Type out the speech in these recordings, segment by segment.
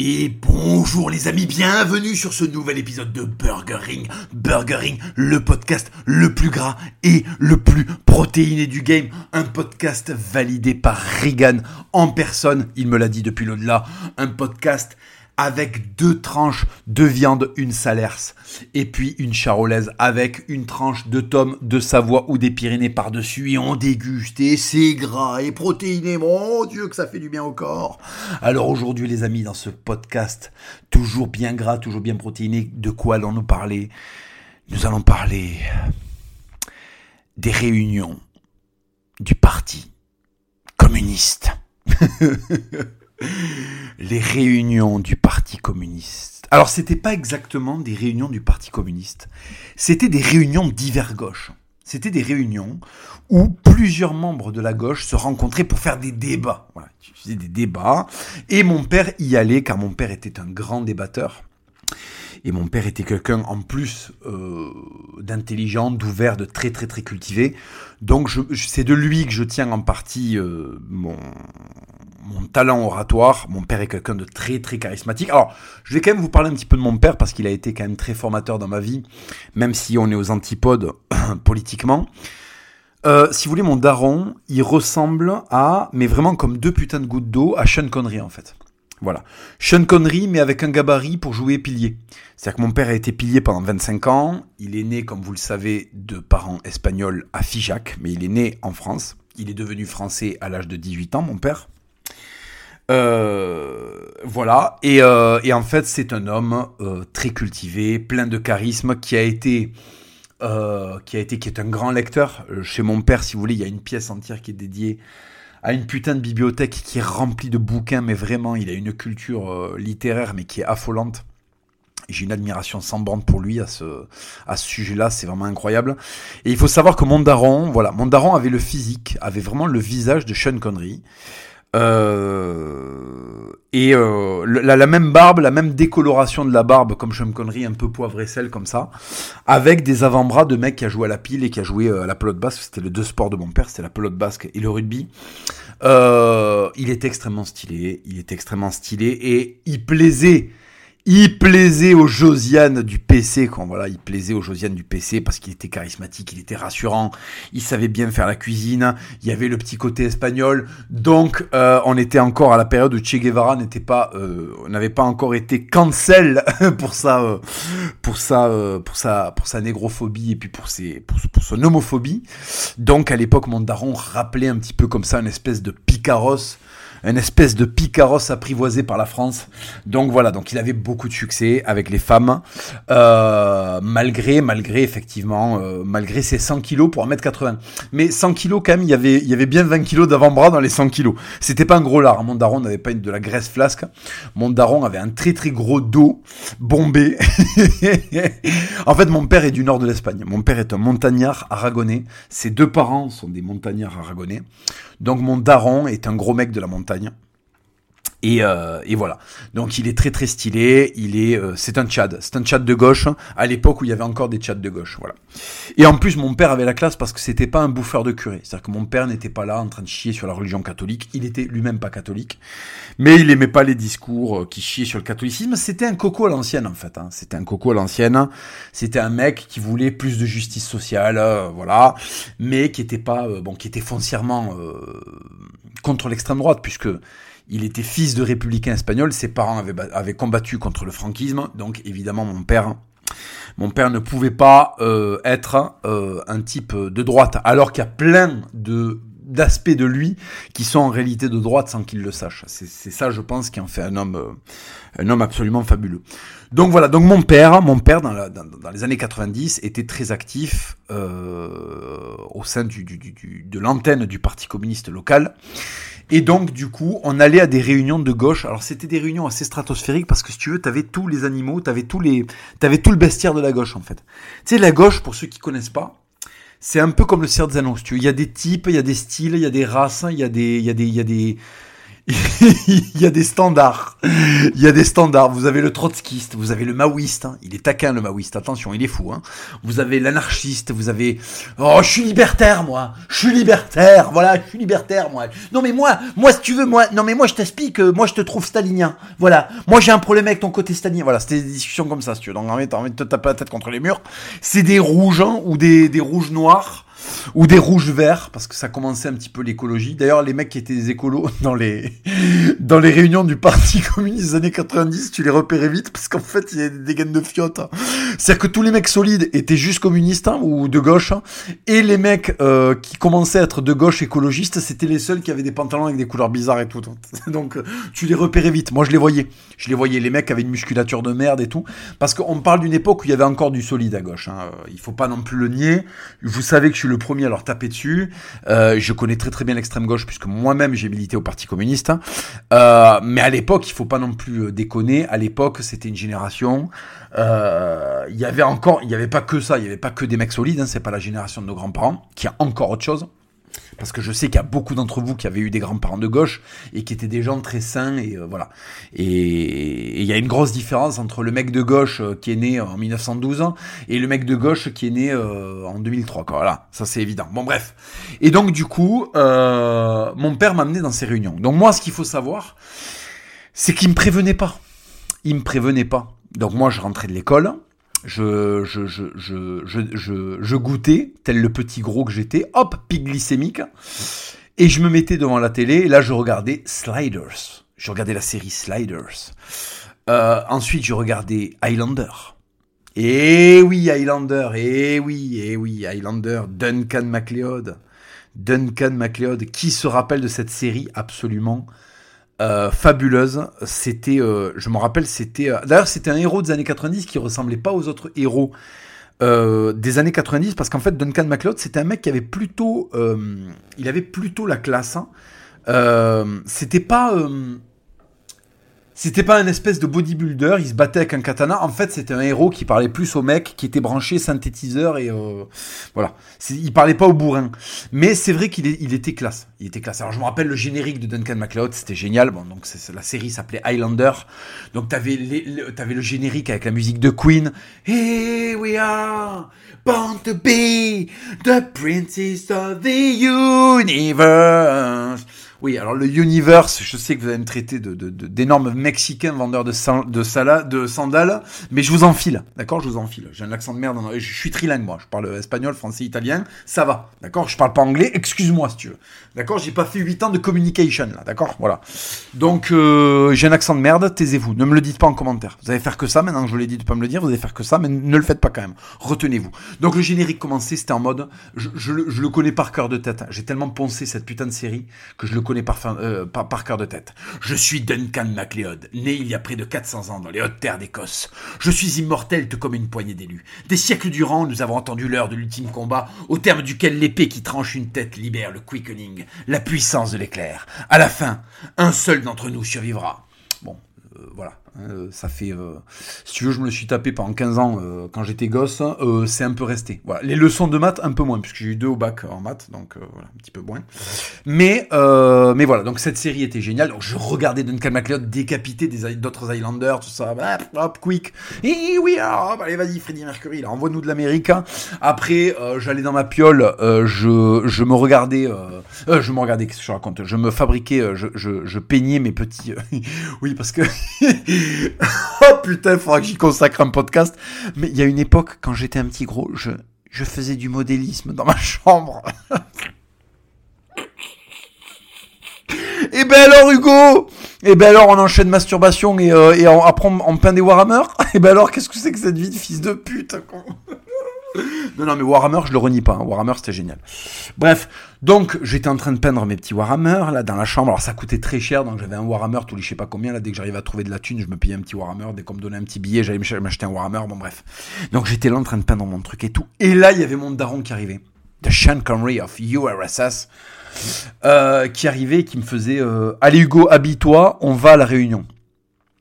Et bonjour les amis, bienvenue sur ce nouvel épisode de Burger Ring. Burger le podcast le plus gras et le plus protéiné du game. Un podcast validé par Regan en personne, il me l'a dit depuis l'au-delà. Un podcast avec deux tranches de viande, une salers, et puis une charolaise avec une tranche de tome de Savoie ou des Pyrénées par-dessus, et on déguste, et c'est gras et protéiné, mon Dieu que ça fait du bien au corps. Alors aujourd'hui les amis, dans ce podcast, toujours bien gras, toujours bien protéiné, de quoi allons-nous parler? Nous allons parler des réunions du parti communiste. les réunions du Parti communiste. Alors, c'était pas exactement des réunions du Parti communiste, c'était des réunions divers gauche. C'était des réunions où plusieurs membres de la gauche se rencontraient pour faire des débats. Voilà, des débats. Et mon père y allait, car mon père était un grand débatteur. Et mon père était quelqu'un en plus euh, d'intelligent, d'ouvert, de très très très cultivé. Donc c'est de lui que je tiens en partie euh, mon, mon talent oratoire. Mon père est quelqu'un de très très charismatique. Alors, je vais quand même vous parler un petit peu de mon père parce qu'il a été quand même très formateur dans ma vie, même si on est aux antipodes politiquement. Euh, si vous voulez, mon daron, il ressemble à, mais vraiment comme deux putains de gouttes d'eau, à Sean Connery en fait. Voilà. Sean Connery, mais avec un gabarit pour jouer pilier. C'est-à-dire que mon père a été pilier pendant 25 ans. Il est né, comme vous le savez, de parents espagnols à Figeac, mais il est né en France. Il est devenu français à l'âge de 18 ans, mon père. Euh, voilà. Et, euh, et, en fait, c'est un homme euh, très cultivé, plein de charisme, qui a été, euh, qui a été, qui est un grand lecteur. Euh, chez mon père, si vous voulez, il y a une pièce entière qui est dédiée à une putain de bibliothèque qui est remplie de bouquins, mais vraiment, il a une culture littéraire, mais qui est affolante. J'ai une admiration sans bande pour lui à ce, à ce sujet-là, c'est vraiment incroyable. Et il faut savoir que Mondaron, voilà, Mondaron avait le physique, avait vraiment le visage de Sean Connery. Euh, et euh, la, la, même barbe, la même décoloration de la barbe, comme Sean Connery, un peu poivre et sel comme ça, avec des avant-bras de mec qui a joué à la pile et qui a joué euh, à la pelote basque. C'était les deux sports de mon père, c'était la pelote basque et le rugby. Euh, il était extrêmement stylé, il était extrêmement stylé et il plaisait il plaisait aux Josiane du PC, quand voilà, il plaisait aux Josiane du PC parce qu'il était charismatique, il était rassurant, il savait bien faire la cuisine, il y avait le petit côté espagnol, donc euh, on était encore à la période où Che Guevara n'était pas, euh, n'avait pas encore été cancel pour sa, euh, pour sa, euh, pour sa, pour sa négrophobie et puis pour ses, pour, pour son homophobie. Donc à l'époque, mon daron rappelait un petit peu comme ça une espèce de picaros une espèce de picaros apprivoisé par la France. Donc voilà, donc il avait beaucoup de succès avec les femmes, euh, malgré, malgré effectivement, euh, malgré ses 100 kilos pour 1m80. Mais 100 kilos quand même, il y avait, il y avait bien 20 kilos d'avant-bras dans les 100 kilos. C'était pas un gros lard. Mon daron n'avait pas de la graisse flasque. Mon daron avait un très très gros dos bombé. en fait, mon père est du nord de l'Espagne. Mon père est un montagnard aragonais. Ses deux parents sont des montagnards aragonais. Donc mon daron est un gros mec de la montagne. Et, euh, et, voilà. Donc il est très très stylé. Il est, euh, c'est un Tchad, c'est un Tchad de gauche à l'époque où il y avait encore des Tchads de gauche. Voilà. Et en plus mon père avait la classe parce que c'était pas un bouffeur de curé. C'est-à-dire que mon père n'était pas là en train de chier sur la religion catholique. Il était lui-même pas catholique, mais il aimait pas les discours euh, qui chiaient sur le catholicisme. C'était un coco à l'ancienne en fait. Hein. C'était un coco à l'ancienne. C'était un mec qui voulait plus de justice sociale, euh, voilà, mais qui était pas bon, qui était foncièrement contre l'extrême droite puisque il était fils de républicain espagnol, ses parents avaient, combattu contre le franquisme, donc évidemment mon père, mon père ne pouvait pas euh, être euh, un type de droite, alors qu'il y a plein d'aspects de lui qui sont en réalité de droite sans qu'il le sache. C'est ça, je pense, qui en fait un homme, euh, un homme absolument fabuleux. Donc voilà, donc mon père, mon père dans, dans, les années 90 était très actif au sein de l'antenne du Parti communiste local. Et donc, du coup, on allait à des réunions de gauche. Alors, c'était des réunions assez stratosphériques parce que si tu veux, t'avais tous les animaux, t'avais tous les, t'avais tout le bestiaire de la gauche, en fait. Tu sais, la gauche, pour ceux qui connaissent pas, c'est un peu comme le Seigneur des Anneaux. Tu veux. Il y a des types, il y a des styles, il y a des races, il y a des, il y a des, il y a des, il y a des standards. Il y a des standards. Vous avez le trotskiste, vous avez le maoïste. Hein. Il est taquin le maoïste. Attention, il est fou. Hein. Vous avez l'anarchiste. Vous avez. Oh, je suis libertaire moi. Je suis libertaire. Voilà, je suis libertaire moi. Non mais moi, moi si tu veux, moi, non mais moi je t'explique. moi je te trouve stalinien. Voilà. Moi j'ai un problème avec ton côté stalinien. Voilà, c'était des discussions comme ça si tu veux. Donc en fait, t'as envie de te taper la tête contre les murs. C'est des rouges hein, ou des des rouges noirs ou des rouges verts parce que ça commençait un petit peu l'écologie. D'ailleurs, les mecs qui étaient des écolos dans les dans les réunions du Parti communiste des années 90, tu les repérais vite parce qu'en fait, il y a des gaines de fiottes. C'est-à-dire que tous les mecs solides étaient juste communistes hein, ou de gauche hein, et les mecs euh, qui commençaient à être de gauche écologistes, c'était les seuls qui avaient des pantalons avec des couleurs bizarres et tout. Donc euh, tu les repérais vite. Moi, je les voyais. Je les voyais les mecs avaient une musculature de merde et tout parce qu'on parle d'une époque où il y avait encore du solide à gauche hein. Il faut pas non plus le nier. Vous savez que je suis le premier à leur taper dessus. Euh, je connais très très bien l'extrême gauche puisque moi-même j'ai milité au Parti communiste. Euh, mais à l'époque, il faut pas non plus euh, déconner. À l'époque, c'était une génération. Il y avait encore, il y avait pas que ça. Il y avait pas que des mecs solides. Hein, c'est pas la génération de nos grands-parents qui a encore autre chose. Parce que je sais qu'il y a beaucoup d'entre vous qui avaient eu des grands-parents de gauche et qui étaient des gens très sains et euh, voilà. Et il y a une grosse différence entre le mec de gauche euh, qui est né en 1912 et le mec de gauche qui est né euh, en 2003. Quoi. Voilà, ça c'est évident. Bon bref. Et donc du coup, mon père m'a amené dans ces réunions. Donc moi, ce qu'il faut savoir, c'est qu'il me prévenait pas. Il me prévenait pas. Donc moi, je rentrais de l'école je, goûtais, tel le petit gros que j'étais, hop, pic glycémique, et je me mettais devant la télé, et là je regardais Sliders. Je regardais la série Sliders. Euh, ensuite, je regardais Highlander. Et oui, Highlander, et oui, et oui, Highlander, Duncan MacLeod. Duncan MacLeod, qui se rappelle de cette série absolument euh, fabuleuse. C'était, euh, je me rappelle, c'était. Euh, d'ailleurs, c'était un héros des années 90 qui ressemblait pas aux autres héros des années 90 parce qu'en fait, Duncan MacLeod, c'était un mec qui avait plutôt, il avait plutôt la classe. Hein. c'était pas c'était pas un espèce de bodybuilder, il se battait avec un katana. En fait, c'était un héros qui parlait plus au mec, qui était branché synthétiseur et euh, voilà. Il parlait pas au bourrin. Mais c'est vrai qu'il il était classe. Il était classe. Alors je me rappelle le générique de Duncan MacLeod, c'était génial. Bon, donc la série s'appelait Highlander. Donc t'avais le, avais le générique avec la musique de Queen. Here we are, born to be the princess of the universe. Oui, alors le Universe, je sais que vous allez me traiter d'énormes Mexicains vendeurs de, de, sandales, mais je vous enfile, d'accord? Je vous enfile. J'ai un accent de merde, je suis trilingue moi, je parle espagnol, français, italien, ça va, d'accord? Je parle pas anglais, excuse-moi si tu veux. D'accord? J'ai pas fait 8 ans de communication là, d'accord? Voilà. Donc euh, j'ai un accent de merde, taisez-vous, ne me le dites pas en commentaire. Vous allez faire que ça, maintenant que je vous l'ai dit de pas me le dire, vous allez faire que ça, mais ne le faites pas quand même. Retenez-vous. Donc le générique commençait, c'était en mode, je, je, je, le connais par cœur de tête. J'ai tellement poncé cette putain de série que je le euh, par, cœur de tête. Je suis Duncan MacLeod, né il y a près de 400 ans dans les hautes terres d'Écosse. Je suis immortel tout comme une poignée d'élus. Des siècles durant, nous avons entendu l'heure de l'ultime combat, au terme duquel l'épée qui tranche une tête libère le quickening, la puissance de l'éclair. À la fin, un seul d'entre nous survivra. Bon, euh, voilà. Euh, ça fait, euh, si tu veux, je me le suis tapé pendant 15 ans euh, quand j'étais gosse. c'est un peu resté. Les leçons de maths, un peu moins, puisque j'ai eu deux au bac en maths, donc voilà, un petit peu moins. Mais, mais voilà, donc cette série était géniale. Donc je regardais Duncan MacLeod décapiter d'autres Highlanders, tout ça. Hop, hop quick. Et oui, hop, allez, vas-y, Freddie Mercury, là, envoie-nous de l'Amérique. Après, j'allais dans ma piole, je, je me regardais, je me regardais, je raconte? Je me fabriquais, je, je peignais mes petits. oui, parce que. oh putain, il faudra que j'y consacre un podcast. Mais il y a une époque, quand j'étais un petit gros, je, je faisais du modélisme dans ma chambre. Et eh ben alors Hugo Et eh ben alors on enchaîne masturbation et, euh, et après on, peint des Warhammer? Et eh ben alors qu'est-ce que c'est que cette vie de fils de pute non, non, mais Warhammer, je le renie pas. Hein. Warhammer, c'était génial. Bref, donc j'étais en train de peindre mes petits Warhammer là dans la chambre. Alors ça coûtait très cher, donc j'avais un Warhammer tous les je sais pas combien là. Dès que j'arrivais à trouver de la thune, je me payais un petit Warhammer. Dès qu'on me donnait un petit billet, j'allais m'acheter un Warhammer. Bon bref. Donc j'étais là en train de peindre mon truc et tout. Et là, il y avait mon daron qui arrivait, The Sean Connery of URSS, euh, qui arrivait, et qui me faisait euh, Allez Hugo, habille-toi, on va à la réunion.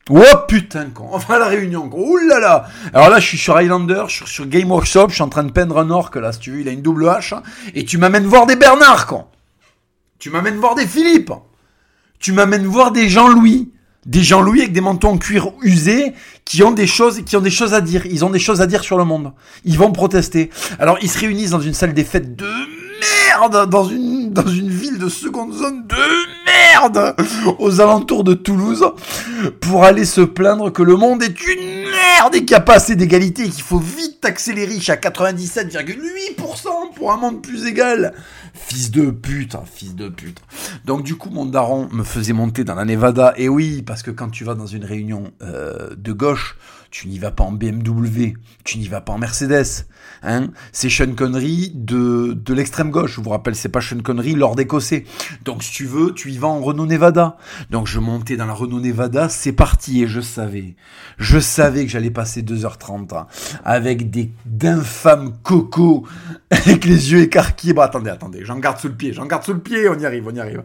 Oh putain, con. On va à la réunion, con. Ouh là là. Alors là, je suis sur Highlander, je suis sur Game Workshop, je suis en train de peindre un orc, là, si tu veux, il a une double hache. Et tu m'amènes voir des Bernard, con. Tu m'amènes voir des Philippe. Tu m'amènes voir des Jean-Louis. Des Jean-Louis avec des manteaux en cuir usés qui ont des choses, qui ont des choses à dire. Ils ont des choses à dire sur le monde. Ils vont protester. Alors, ils se réunissent dans une salle des fêtes de merde, dans une, dans une ville de seconde zone de merde, aux alentours de Toulouse, pour aller se plaindre que le monde est une merde et qu'il n'y a pas assez d'égalité et qu'il faut vite taxer les riches à 97,8% pour un monde plus égal. Fils de pute, hein, fils de pute. Donc du coup, mon daron me faisait monter dans la Nevada. Et oui, parce que quand tu vas dans une réunion euh, de gauche, tu n'y vas pas en BMW, tu n'y vas pas en Mercedes. Hein c'est Sean Connery de, de l'extrême gauche. Je vous rappelle, c'est pas Sean Connery, Lord écossais. Donc si tu veux, tu y vas en Renault Nevada. Donc je montais dans la Renault Nevada, c'est parti. Et je savais, je savais que j'allais passer 2h30 hein, avec des d'infâmes cocos avec les yeux écarquillés. Bon, attendez, attendez, j'en garde sous le pied, j'en garde sous le pied, on y arrive, on y arrive.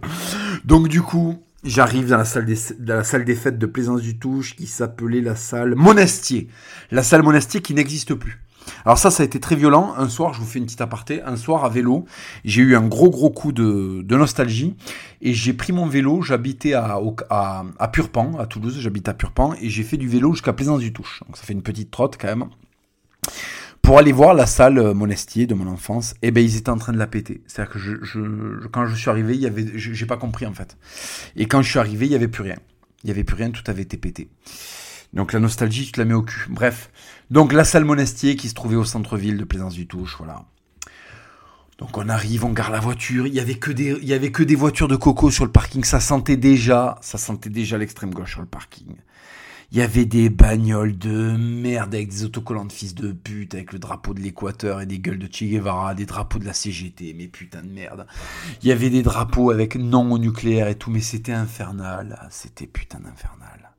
Donc du coup, J'arrive dans la salle des, dans la salle des fêtes de Plaisance du Touche qui s'appelait la salle Monastier. La salle Monastier qui n'existe plus. Alors ça, ça a été très violent. Un soir, je vous fais une petite aparté, un soir à vélo, j'ai eu un gros gros coup de, de nostalgie et j'ai pris mon vélo, j'habitais à, à, à Purpan, à Toulouse, j'habite à Purpan et j'ai fait du vélo jusqu'à Plaisance du Touche. Donc ça fait une petite trotte quand même pour aller voir la salle euh, Monestier de mon enfance, et eh ben ils étaient en train de la péter. C'est-à-dire que je, je, quand je suis arrivé, il y avait, j'ai pas compris en fait. Et quand je suis arrivé, il y avait plus rien. Il y avait plus rien, tout avait été pété. Donc la nostalgie, tu te la mets au cul. Bref. Donc la salle Monestier qui se trouvait au centre-ville de Plaisance du Touche, voilà. Donc on arrive, on garde la voiture. Il y avait que des, il y avait que des voitures de coco sur le parking. Ça sentait déjà, ça sentait déjà l'extrême gauche sur le parking. Il y avait des bagnoles de merde avec des autocollants de fils de pute, avec le drapeau de l'Équateur et des gueules de Che Guevara, des drapeaux de la CGT, mais putain de merde. Il y avait des drapeaux avec non au nucléaire et tout, mais c'était infernal. C'était putain d'infernal.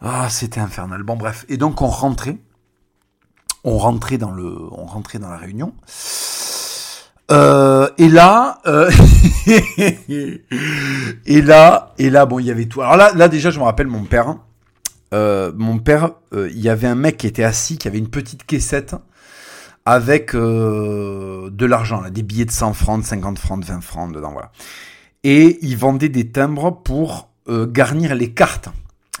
Ah, c'était infernal. Bon, bref. Et donc, on rentrait. On rentrait dans le, on rentrait dans la réunion. Euh, et là, euh, et là, et là, bon, il y avait tout. Alors là, là déjà, je me rappelle mon père. Euh, mon père, euh, il y avait un mec qui était assis, qui avait une petite caissette avec euh, de l'argent, des billets de 100 francs, de 50 francs, de 20 francs dedans. Et il vendait des timbres pour garnir les cartes,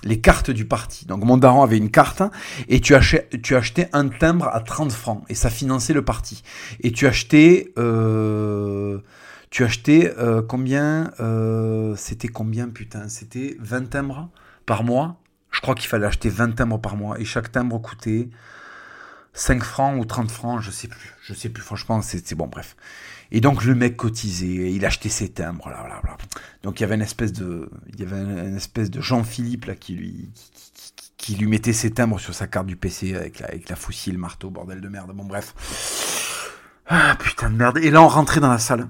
les cartes du parti. Donc mon daron avait une carte et tu, achetais, tu un timbre à 30 francs et ça finançait le parti. Et tu achetais... tu achetais combien C'était combien putain C'était 20 timbres par mois? Je crois qu'il fallait acheter 20 timbres par mois et chaque timbre coûtait 5 francs ou 30 francs, je sais plus. Je sais plus, franchement, c'est bon, bref. Et donc le mec cotisait, il achetait ses timbres, là, là, là. Donc il y avait une espèce de, il y avait une espèce de Jean-Philippe là qui lui, qui, lui mettait ses timbres sur sa carte du PC avec la, avec la faucille, le marteau, bordel de merde. Bon bref. Ah putain de merde. Et là on rentrait dans la salle.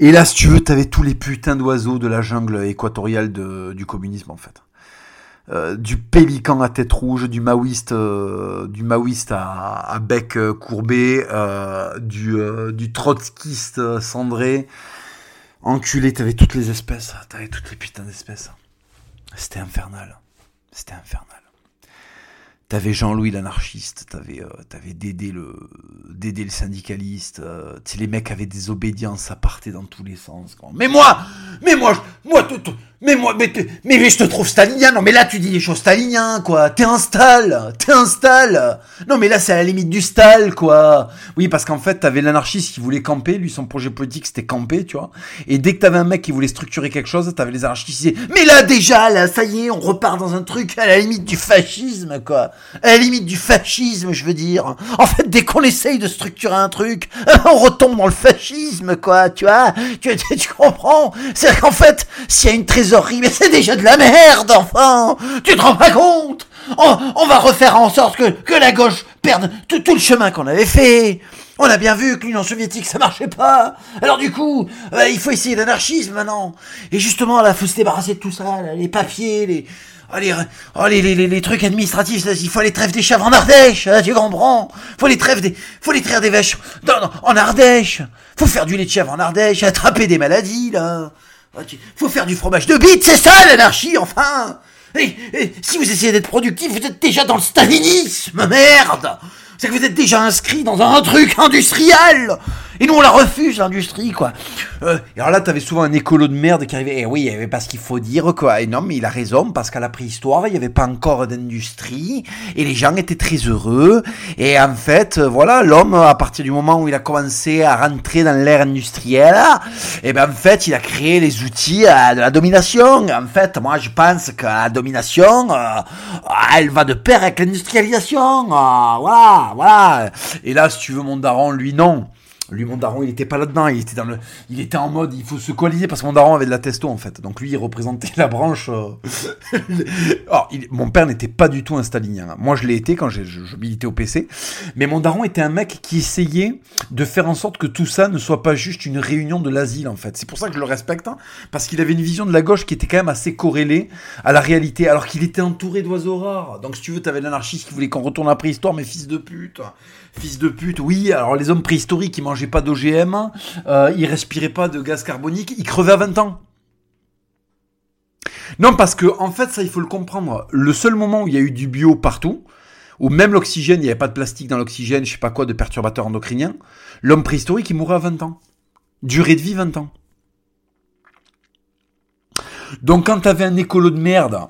Et là, si tu veux, t'avais tous les putains d'oiseaux de la jungle équatoriale de, du communisme en fait. Euh, du pélican à tête rouge, du maoïste, euh, du maoïste à, bec euh, courbé, du, du trotskiste cendré. Enculé, t'avais toutes les espèces, t'avais toutes les putains d'espèces. C'était infernal. C'était infernal. T'avais Jean-Louis l'anarchiste, t'avais euh, Dédé le Dédé le syndicaliste. Euh, les mecs avaient des obédiences, ça partait dans tous les sens. Mais moi, mais moi, moi, mais moi, mais, mais, je te trouve stalinien. Non, mais là tu dis des choses staliniens, quoi. T'es un stal, t'es un stal. Non, mais là c'est à la limite du stal, quoi. Oui, parce qu'en fait t'avais l'anarchiste qui voulait camper. Lui, son projet politique c'était camper, tu vois. Et dès que t'avais un mec qui voulait structurer quelque chose, t'avais les anarchistes qui disaient, mais là déjà, là, ça y est, on repart dans un truc à la limite du fascisme, quoi à la limite du fascisme, je veux dire. En fait, dès qu'on essaye de structurer un truc, on retombe dans le fascisme, quoi, tu vois. Tu, comprends? C'est qu'en fait, s'il y a une trésorerie, mais c'est déjà de la merde, enfin Tu te rends pas compte? On, va refaire en sorte que, la gauche perde tout, le chemin qu'on avait fait. On a bien vu que l'Union soviétique ça marchait pas. Alors du coup, euh, il faut essayer l'anarchisme maintenant. Et justement, là, faut se débarrasser de tout ça, les papiers, les, Allez, oh, les, les, les, trucs administratifs, il faut les trêves des chèvres en Ardèche, hein, tu comprends Faut les trêves des, faut les traire des vaches dans, en Ardèche. Faut faire du lait de chèvre en Ardèche, attraper des maladies, là. Ah, faut faire du fromage de bite, c'est ça l'anarchie, enfin si vous essayez d'être productif, vous êtes déjà dans le stalinisme, merde C'est que vous êtes déjà inscrit dans un truc industriel Et nous, on la refuse, l'industrie, quoi. Euh, et alors là, t'avais souvent un écolo de merde qui arrivait. Eh oui, parce qu'il faut dire, quoi. Et non, mais il a raison, parce qu'à la préhistoire, il n'y avait pas encore d'industrie. Et les gens étaient très heureux. Et en fait, euh, voilà, l'homme, à partir du moment où il a commencé à rentrer dans l'ère industrielle, et eh ben en fait, il a créé les outils euh, de la domination. En fait, moi, je pense que la domination, elle va de pair avec l'industrialisation. voilà, voilà. Et là, si tu veux, mon daron, lui, non. Lui, mon daron, il était pas là-dedans. Il était dans le, il était en mode, il faut se coaliser parce que mon daron avait de la testo en fait. Donc lui, il représentait la branche. Euh, Alors, mon père n'était pas du tout un stalinien. Moi, je l'ai été quand je, militais au PC. Mais mon daron était un mec qui essayait de faire en sorte que tout ça ne soit pas juste une réunion de l'asile en fait. C'est pour ça que je le respecte hein, parce qu'il avait une vision de la gauche qui était quand même assez corrélée à la réalité. Alors qu'il était entouré d'oiseaux rares. Donc si tu veux, t'avais l'anarchiste qui voulait qu'on retourne à la préhistoire, mais fils de pute. Fils de pute, oui, alors les hommes préhistoriques, ils mangeaient pas d'OGM, euh, ils respiraient pas de gaz carbonique, ils crevaient à 20 ans. Non, parce que, en fait, ça, il faut le comprendre. Le seul moment où il y a eu du bio partout, où même l'oxygène, il n'y avait pas de plastique dans l'oxygène, je sais pas quoi, de perturbateurs endocriniens, l'homme préhistorique, il mourait à 20 ans. Durée de vie, 20 ans. Donc, quand t'avais un écolo de merde,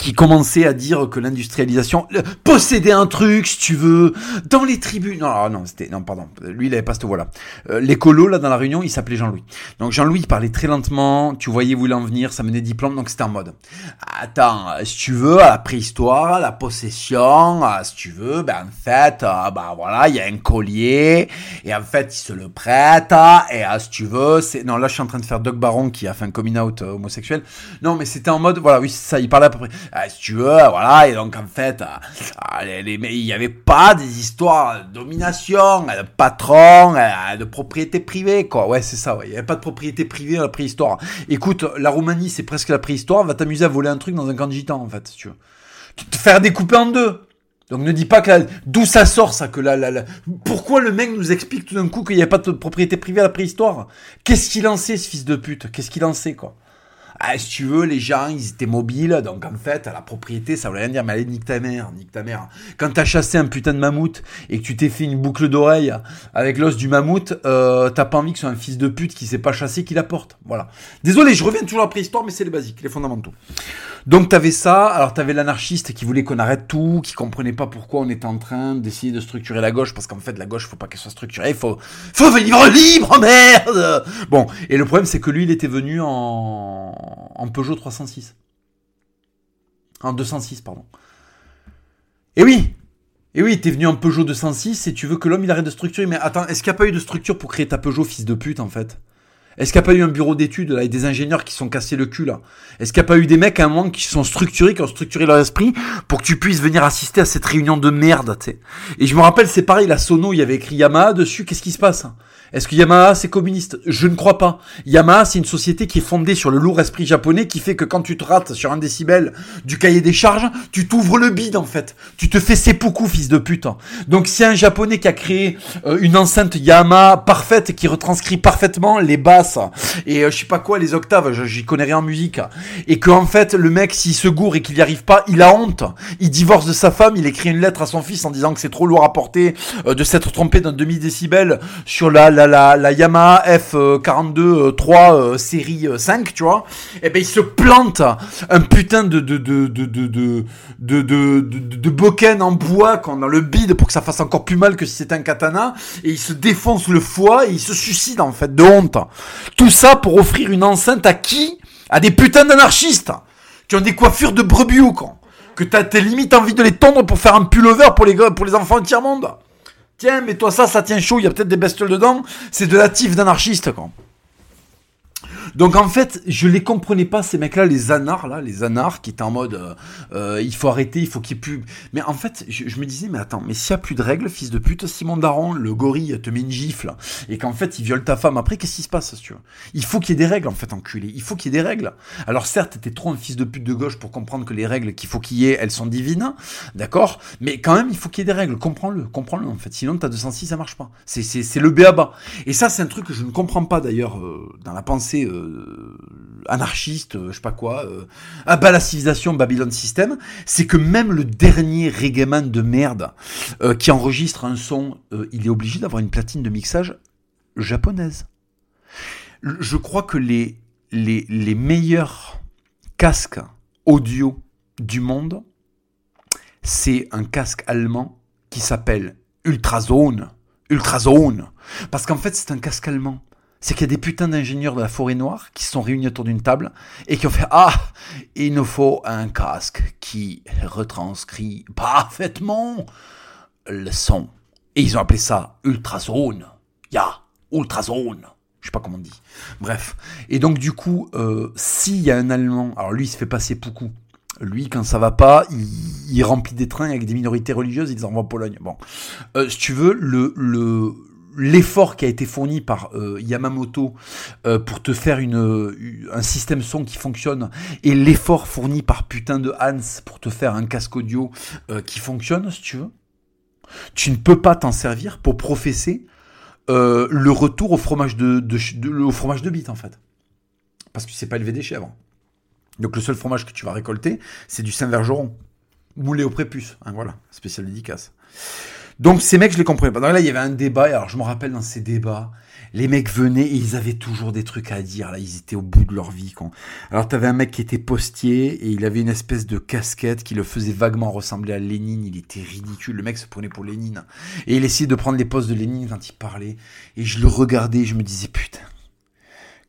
qui commençait à dire que l'industrialisation possédait un truc, si tu veux, dans les tribus. Non, ah non, c'était non, pardon. Lui, il avait pas ce voilà. Euh, L'écolo là dans la réunion, il s'appelait Jean-Louis. Donc Jean-Louis parlait très lentement. Tu voyais où il en venir, ça menait diplôme, donc c'était en mode. Attends, si tu veux, à la préhistoire, à la possession, si tu veux, ben en fait, euh, bah voilà, il y a un collier et en fait il se le prête et euh, si tu veux, c'est non là je suis en train de faire Doc Baron qui a fait un coming out euh, homosexuel. Non mais c'était en mode voilà oui ça, il parlait à peu près. Ah, si tu veux, voilà, et donc en fait, ah, ah, il n'y avait pas des histoires de domination, de patron, de propriété privée, quoi. Ouais, c'est ça. Il n'y avait pas de propriété privée dans la préhistoire. Écoute, la Roumanie, c'est presque la préhistoire, va t'amuser à voler un truc dans un camp de gitans, en fait, si tu veux. Te faire découper en deux. Donc ne dis pas que d'où ça sort ça que là, là, pourquoi le mec nous explique tout d'un coup qu'il n'y avait pas de propriété privée à la préhistoire? Qu'est-ce qu'il en sait ce fils de pute? Qu'est-ce qu'il en sait quoi? Ah, si tu veux, les gens, ils étaient mobiles, donc en fait, la propriété, ça voulait rien dire, mais allez, nique ta mère, nique ta mère. Quand t'as chassé un putain de mammouth et que tu t'es fait une boucle d'oreille avec l'os du mammouth, euh, t'as pas envie que ce soit un fils de pute qui s'est pas chassé qui l'apporte. Voilà. Désolé, je reviens toujours à la préhistoire, mais c'est les basiques, les fondamentaux. Donc t'avais ça, alors t'avais l'anarchiste qui voulait qu'on arrête tout, qui comprenait pas pourquoi on était en train d'essayer de structurer la gauche, parce qu'en fait la gauche faut pas qu'elle soit structurée, faut faut vivre libre, merde. Bon, et le problème c'est que lui il était venu en en Peugeot 306, en 206 pardon. Et oui, et oui, t'es venu en Peugeot 206 et tu veux que l'homme il arrête de structurer. Mais attends, est-ce qu'il n'y a pas eu de structure pour créer ta Peugeot, fils de pute, en fait? Est-ce qu'il n'y a pas eu un bureau d'études là, et des ingénieurs qui sont cassés le cul là? Est-ce qu'il n'y a pas eu des mecs à un moment qui sont structurés, qui ont structuré leur esprit pour que tu puisses venir assister à cette réunion de merde, tu sais? Et je me rappelle, c'est pareil, la Sono, il y avait écrit Yamaha dessus, qu'est-ce qui se passe? Est-ce que Yamaha c'est communiste? Je ne crois pas. Yamaha c'est une société qui est fondée sur le lourd esprit japonais qui fait que quand tu te rates sur un décibel du cahier des charges, tu t'ouvres le bide en fait. Tu te fais seppuku fils de pute. Donc c'est un japonais qui a créé euh, une enceinte Yamaha parfaite qui retranscrit parfaitement les basses et euh, je sais pas quoi les octaves, j'y connais rien en musique et que en fait le mec s'il se gourre et qu'il n'y arrive pas, il a honte. Il divorce de sa femme, il écrit une lettre à son fils en disant que c'est trop lourd à porter euh, de s'être trompé d'un demi décibel sur la la, Yamaha F42 3 euh, série 5, euh, tu vois, et eh ben il se plante un putain de de de de de de de, en bois quand dans le bide pour que ça fasse encore plus mal que si c'était un katana et il se défonce le foie et il se suicide en fait de honte. Tout ça pour offrir une enceinte à qui À des putains d'anarchistes qui ont des coiffures de brebis ou quand que t'as tes limites envie de les tondre pour faire un pullover pour les pour les enfants tiers-monde. Tiens, mais toi ça, ça tient chaud, il y a peut-être des bestioles dedans. C'est de la tif d'anarchiste, quoi. Donc en fait, je les comprenais pas ces mecs-là, les anards là, les anards qui étaient en mode euh, euh, il faut arrêter, il faut qu'il plus. Mais en fait, je, me disais mais attends, mais s'il y a plus de règles, fils de pute, Simon Daron, le gorille te met une gifle et qu'en fait il viole ta femme après, qu'est-ce qui se passe tu vois Il faut qu'il y ait des règles en fait, enculé. Il faut qu'il y ait des règles. Alors certes, t'es trop un fils de pute de gauche pour comprendre que les règles qu'il faut qu'il y ait, elles sont divines, d'accord? Mais quand même, il faut qu'il y ait des règles. Comprends-le, comprends-le en fait. Sinon, t'as 206, ça marche pas. C'est le béaba. Et ça, c'est un truc que je ne comprends pas d'ailleurs euh, dans la pensée euh, anarchiste, euh, je sais pas quoi, euh, la civilisation Babylon System, c'est que même le dernier reggaeman de merde qui enregistre un son, il est obligé d'avoir une platine de mixage japonaise. Je crois que les, les, les meilleurs casques audio du monde, c'est un casque allemand qui s'appelle Ultrazone. Ultrazone. Parce qu'en fait, c'est un casque allemand. C'est qu'il y a des putains d'ingénieurs de la forêt noire qui sont réunis autour d'une table et qui ont fait Ah, il nous faut un casque qui retranscrit parfaitement le son. Et ils ont appelé ça Ultrazone. Ya, Ultrazone. Je sais pas comment on dit. Bref. Et donc, du coup, euh, s'il y a un Allemand, alors lui, il se fait passer beaucoup. Lui, quand ça va pas, il, remplit des trains avec des minorités religieuses, il les en Pologne. Bon. Euh, si tu veux, le, le, l'effort qui a été fourni par euh, Yamamoto euh, pour te faire une, un système son qui fonctionne et l'effort fourni par putain de Hans pour te faire un casque audio qui fonctionne, si tu veux, tu ne peux pas t'en servir pour professer euh, le retour au fromage de, au fromage de bite en fait. Parce que c'est pas élevé des chèvres. Donc le seul fromage que tu vas récolter, c'est du Saint-Vergeron. Moulé au prépuce. Hein, voilà, spécial dédicace. Donc ces mecs, je les comprenais pas. Donc là, il y avait un débat. Alors je me rappelle dans ces débats, les mecs venaient et ils avaient toujours des trucs à dire. Là, ils étaient au bout de leur vie. Quoi. Alors t'avais un mec qui était postier et il avait une espèce de casquette qui le faisait vaguement ressembler à Lénine. Il était ridicule. Le mec se prenait pour Lénine et il essayait de prendre les postes de Lénine quand il parlait. Et je le regardais, et je me disais putain.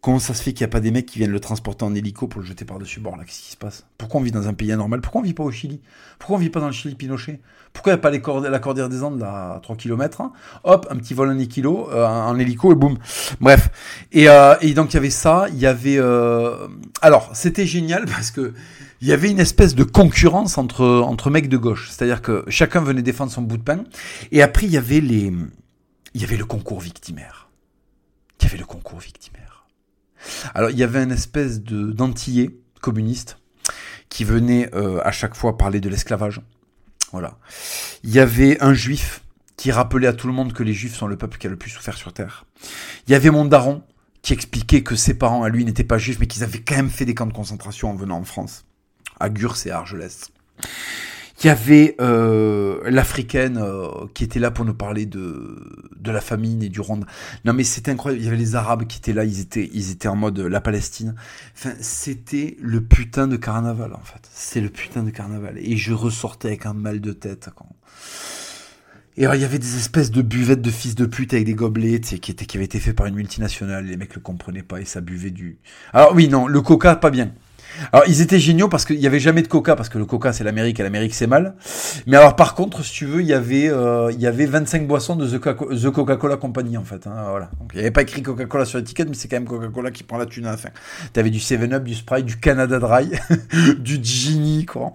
Comment ça se fait qu'il n'y a pas des mecs qui viennent le transporter en hélico pour le jeter par-dessus bord là? Qu'est-ce qui se passe? Pourquoi on vit dans un pays anormal? Pourquoi on vit pas au Chili? Pourquoi on vit pas dans le Chili Pinochet? Pourquoi il n'y a pas les la cordillère des Andes à 3 km hein? Hop, un petit vol en, hélico, euh, en hélico et boum. Bref. Et, euh, donc il y avait ça, y avait... Euh... Alors, c'était génial parce que il y avait une espèce de concurrence entre, mecs de gauche. C'est-à-dire que chacun venait défendre son bout de pain. Et après, y avait les... Il y avait le concours victimaire. Il y avait le concours victimaire. Alors il y avait une espèce de d'antillais communiste qui venait euh, à chaque fois parler de l'esclavage. Voilà. Il y avait un juif qui rappelait à tout le monde que les juifs sont le peuple qui a le plus souffert sur terre. Il y avait mon daron qui expliquait que ses parents à lui n'étaient pas juifs mais qu'ils avaient quand même fait des camps de concentration en venant en France, à Gurs et à Argelès. Il y avait euh, l'africaine euh, qui était là pour nous parler de, de la famine et du Rwanda. Non mais c'était incroyable. Il y avait les Arabes qui étaient là. Ils étaient, ils étaient en mode la Palestine. Enfin, c'était le putain de carnaval en fait. C'est le putain de carnaval. Et je ressortais avec un mal de tête. Et alors, il y avait des espèces de buvettes de fils de pute avec des gobelets, qui, étaient, qui avaient été faits par une multinationale. Les mecs le comprenaient pas et ça buvait du. Alors oui, non, le coca, pas bien. Alors ils étaient géniaux parce qu'il y avait jamais de Coca parce que le Coca c'est l'Amérique et l'Amérique c'est mal. Mais alors par contre si tu veux il y avait euh, il y avait 25 boissons de The Coca-Cola Company en fait. Hein, voilà. Donc il n'y avait pas écrit Coca-Cola sur l'étiquette mais c'est quand même Coca-Cola qui prend la thune à la fin. T'avais du 7-Up, du Sprite, du Canada Dry, du Genie quoi.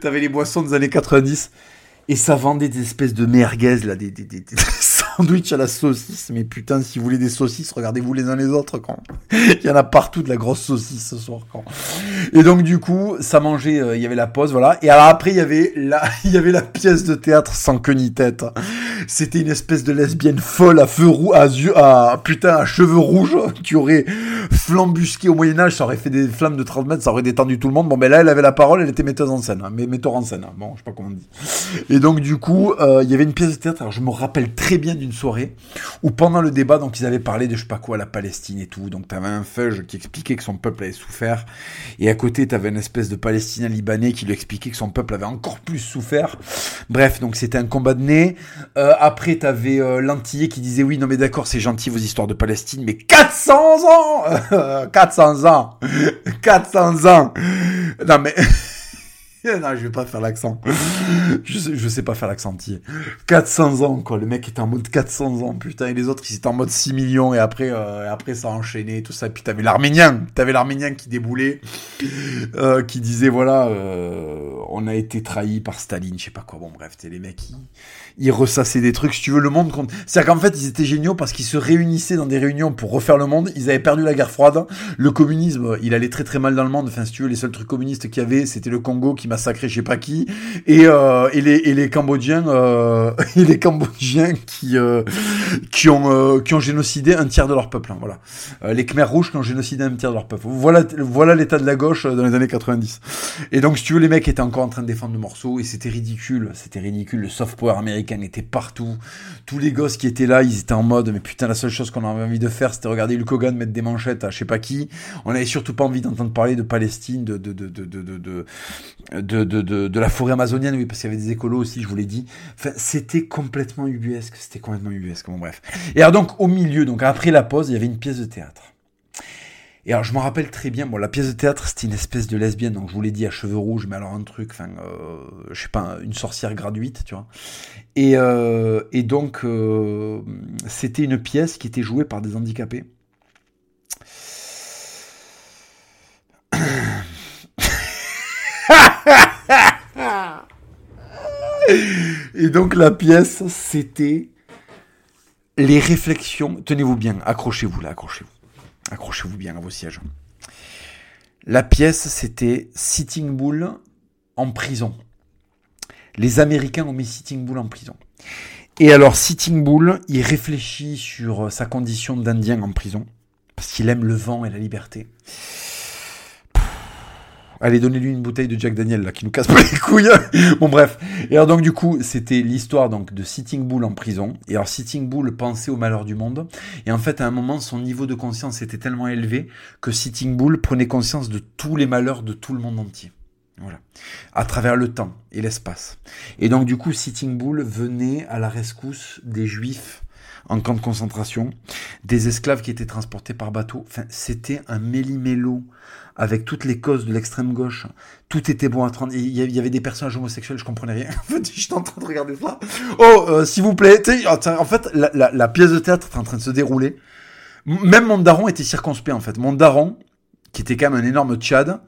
T'avais les boissons des années 90 et ça vendait des espèces de merguez là, des, des, des, des sandwich à la saucisse. Mais putain, si vous voulez des saucisses, regardez-vous les uns les autres quand. il y en a partout de la grosse saucisse ce soir quand. Et donc du coup, ça mangeait, euh, il y avait la pause, voilà. Et alors après, il y avait la, il y avait la pièce de théâtre sans queue ni tête. C'était une espèce de lesbienne folle à feu roux, à à putain, à cheveux rouges, qui aurait flambusqué au Moyen Âge, ça aurait fait des flammes de 30 mètres, ça aurait détendu tout le monde. Bon, ben là, elle avait la parole, elle était metteuse en scène, hein, mais metteur en scène. Hein. Bon, je sais pas comment on dit. Et donc du coup, euh, il y avait une pièce de théâtre. Alors je me rappelle très bien d'une soirée où pendant le débat, donc ils avaient parlé de je sais pas quoi, la Palestine et tout. Donc t'avais un feuge qui expliquait que son peuple avait souffert, et à côté t'avais une espèce de Palestinien libanais qui lui expliquait que son peuple avait encore plus souffert. Bref, donc c'était un combat de nez. Euh, après t'avais euh, qui disait oui, non mais d'accord, c'est gentil vos histoires de Palestine, mais 400 ans, 400 ans, 400 ans. Non mais non, je vais pas faire l'accent. Je sais, pas faire l'accent entier. 400 ans, quoi. Le mec était en mode 400 ans, putain. Et les autres, ils étaient en mode 6 millions. Et après, euh, après ça a enchaîné, tout ça. Et puis t'avais l'Arménien. T'avais l'Arménien qui déboulait, euh, qui disait, voilà, euh, on a été trahi par Staline, je sais pas quoi. Bon, bref, t'es les mecs qui ils ressassaient des trucs. Si tu veux, le monde compte. C'est-à-dire qu'en fait, ils étaient géniaux parce qu'ils se réunissaient dans des réunions pour refaire le monde. Ils avaient perdu la guerre froide. Le communisme, il allait très très mal dans le monde. Enfin, si tu veux, les seuls trucs communistes qu'il y avait, c'était le Congo qui massacrait je sais pas qui. Et, euh, et, les, et les Cambodgiens, euh, et les Cambodgiens qui, euh, qui, ont, qui ont génocidé un tiers de leur peuple. Hein, voilà. Les Khmers rouges qui ont génocidé un tiers de leur peuple. Voilà, voilà l'état de la gauche dans les années 90. Et donc, si tu veux, les mecs étaient encore en train de défendre le morceau et c'était ridicule, c'était ridicule. Le soft power américain était partout. Tous les gosses qui étaient là, ils étaient en mode, mais putain, la seule chose qu'on avait envie de faire, c'était regarder Hulk Hogan mettre des manchettes à je sais pas qui. On avait surtout pas envie d'entendre parler de Palestine, de de de de, la forêt amazonienne, oui, parce qu'il y avait des écolos aussi, je vous l'ai dit. C'était complètement ubuesque, c'était complètement ubuesque. Bon bref. Et alors donc au milieu, donc après la pause, il y avait une pièce de théâtre. Et alors je m'en rappelle très bien, bon la pièce de théâtre c'était une espèce de lesbienne, donc je vous l'ai dit à cheveux rouges, mais alors un truc, enfin euh, je sais pas, une sorcière gratuite, tu vois. Et, euh, et donc euh, c'était une pièce qui était jouée par des handicapés. Et donc la pièce c'était les réflexions, tenez-vous bien, accrochez-vous là, accrochez-vous. Accrochez-vous bien à vos sièges. La pièce, c'était Sitting Bull en prison. Les Américains ont mis Sitting Bull en prison. Et alors, Sitting Bull, il réfléchit sur sa condition d'Indien en prison, parce qu'il aime le vent et la liberté. Allez, donnez-lui une bouteille de Jack Daniel, là, qui nous casse pas les couilles. bon, bref. Et alors, donc, du coup, c'était l'histoire, donc, de Sitting Bull en prison. Et alors, Sitting Bull pensait au malheur du monde. Et en fait, à un moment, son niveau de conscience était tellement élevé que Sitting Bull prenait conscience de tous les malheurs de tout le monde entier. Voilà. À travers le temps et l'espace. Et donc, du coup, Sitting Bull venait à la rescousse des juifs en camp de concentration, des esclaves qui étaient transportés par bateau. Enfin, c'était un méli-mélo avec toutes les causes de l'extrême gauche. Tout était bon à prendre. Il y avait des personnages homosexuels, je comprenais rien. En fait, en train de regarder ça. Oh, euh, s'il vous plaît. En fait, la, pièce de théâtre était en train de se dérouler. Même mon daron était circonspect, en fait. Mon daron, qui était quand même un énorme tchad,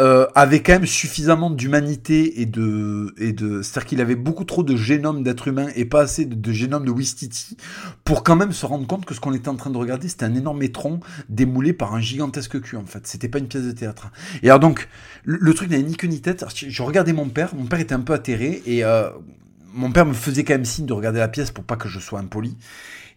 euh, avait quand même suffisamment d'humanité et de et de c'est-à-dire qu'il avait beaucoup trop de génome d'être humain et pas assez de, génome de Wistiti pour quand même se rendre compte que ce qu'on était en train de regarder c'était un énorme étron démoulé par un gigantesque cul en fait. C'était pas une pièce de théâtre. Et alors donc le, truc n'avait ni queue ni tête. Je regardais mon père mon père était un peu atterré et euh, mon père me faisait quand même signe de regarder la pièce pour pas que je sois impoli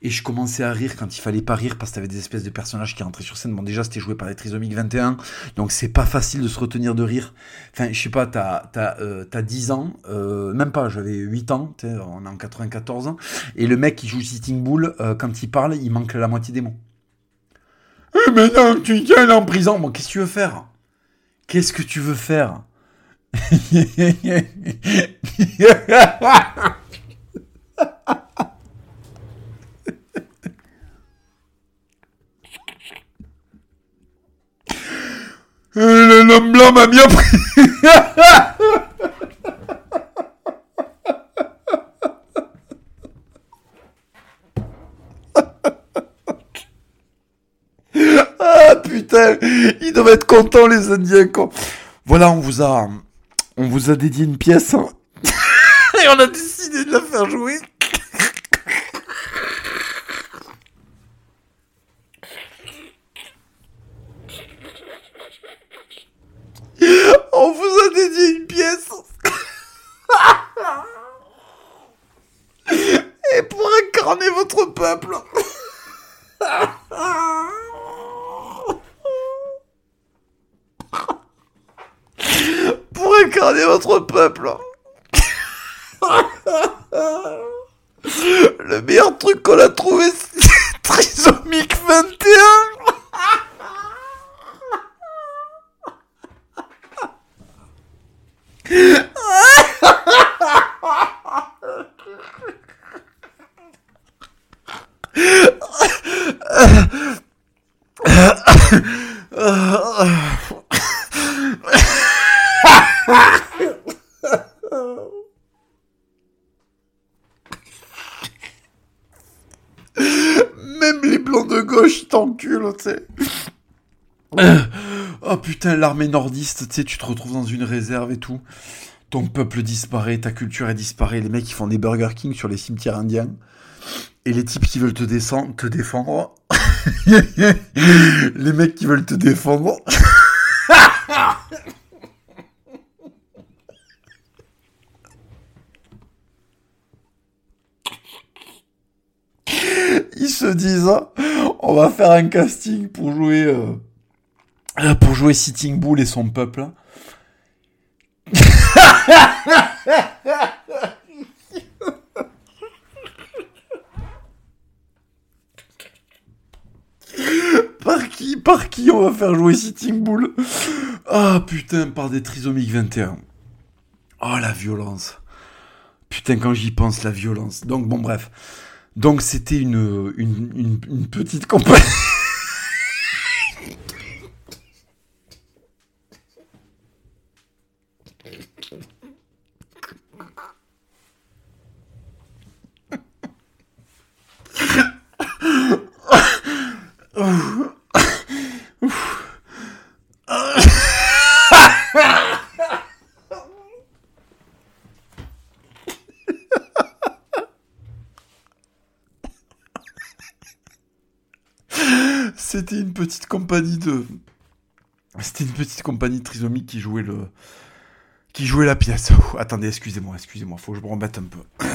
et je commençais à rire quand il fallait pas rire parce que t'avais des espèces de personnages qui rentraient sur scène. Bon, déjà, c'était joué par les Trisomiques 21, donc c'est pas facile de se retenir de rire. Enfin, je sais pas, t'as, t'as, euh, 10 ans, euh, même pas, j'avais 8 ans, on est en 94 ans, et le mec qui joue Sitting Bull, euh, quand il parle, il manque la moitié des mots. Eh mais non, tu viens en prison. Bon, qu'est-ce que tu veux faire? Qu'est-ce que tu veux faire? L'homme blanc m'a bien pris. ah putain, ils doivent être contents les Indiens. Quoi. Voilà, on vous a, on vous a dédié une pièce et on a décidé de la faire jouer. On vous a dédié une pièce. Et pour incarner votre peuple. Pour incarner votre peuple. Le meilleur truc qu'on a trouvé, c'est Trisomique 21. Même les blancs de gauche t'enculent, tu sais. Oh putain, l'armée nordiste, tu sais, tu te retrouves dans une réserve et tout. Ton peuple disparaît, ta culture est disparaît. Les mecs qui font des Burger King sur les cimetières indiens. Et les types qui veulent te, descendre, te défendre. les mecs qui veulent te défendre. Ils se disent, hein, on va faire un casting pour jouer... Euh, euh, pour jouer Sitting Bull et son peuple. par qui Par qui on va faire jouer Sitting Bull? Ah putain, par des trisomiques 21. Oh la violence. Putain, quand j'y pense, la violence. Donc bon, bref. Donc c'était une, petite compagnie. C'était une petite compagnie trisomique qui jouait le. Qui jouait la pièce. attendez, excusez-moi, excusez-moi, faut que je me remette un peu.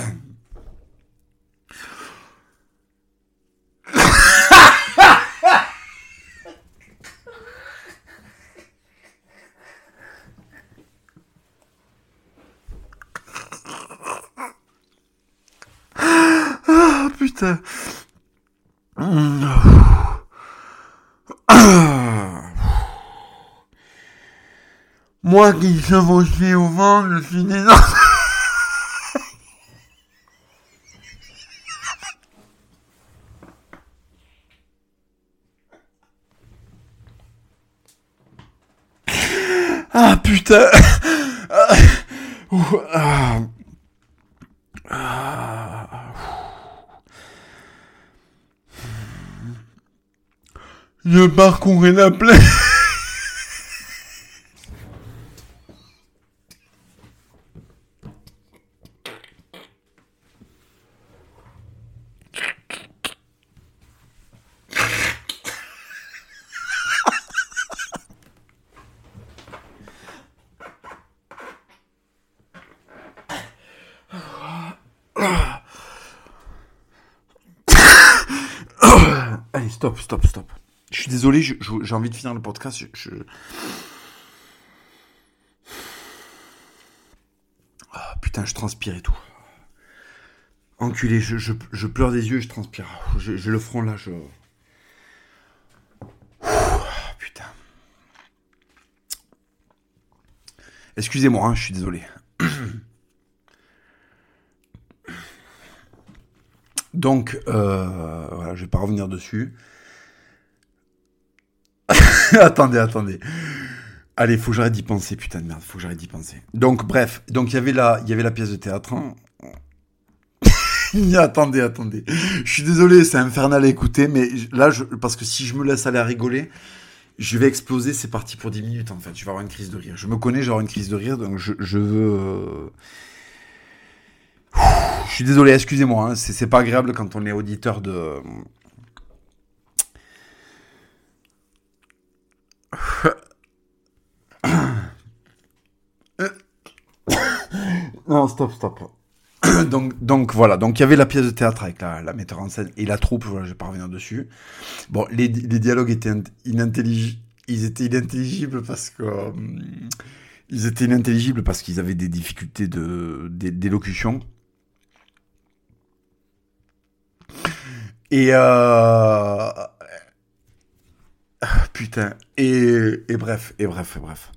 ah putain. Moi qui chevauchais au vent, je suis né dans... Ah putain. Je parcourais la plaine. Allez, stop, stop, stop. Je suis désolé, j'ai envie de finir le podcast. Ah, putain, je transpire et tout. Enculé, je, pleure des yeux je transpire. J'ai le front là, putain. Excusez-moi, hein, je suis désolé. Donc, euh, voilà, je vais pas revenir dessus. attendez, attendez. Allez, faut que j'arrête d'y penser, putain de merde, faut que j'arrête d'y penser. Donc, bref, donc il y avait la, il y avait la pièce de théâtre. Hein. attendez, attendez. Je suis désolé, c'est infernal à écouter, mais là, je, parce que si je me laisse aller à rigoler, je vais exploser. C'est parti pour 10 minutes en fait. Je vais avoir une crise de rire. Je me connais, j'aurai une crise de rire, donc je, je veux. Euh, je suis désolé, excusez-moi, hein, c'est pas agréable quand on est auditeur de. non, stop, stop. donc, donc voilà, donc il y avait la pièce de théâtre avec la, la metteur en scène et la troupe, je vais pas revenir dessus. Bon, les, les dialogues étaient inintelligibles, ils étaient inintelligibles parce que. Hum, ils étaient inintelligibles parce qu'ils avaient des difficultés de d'élocution. Et euh... Putain. Et, bref, et bref, et bref.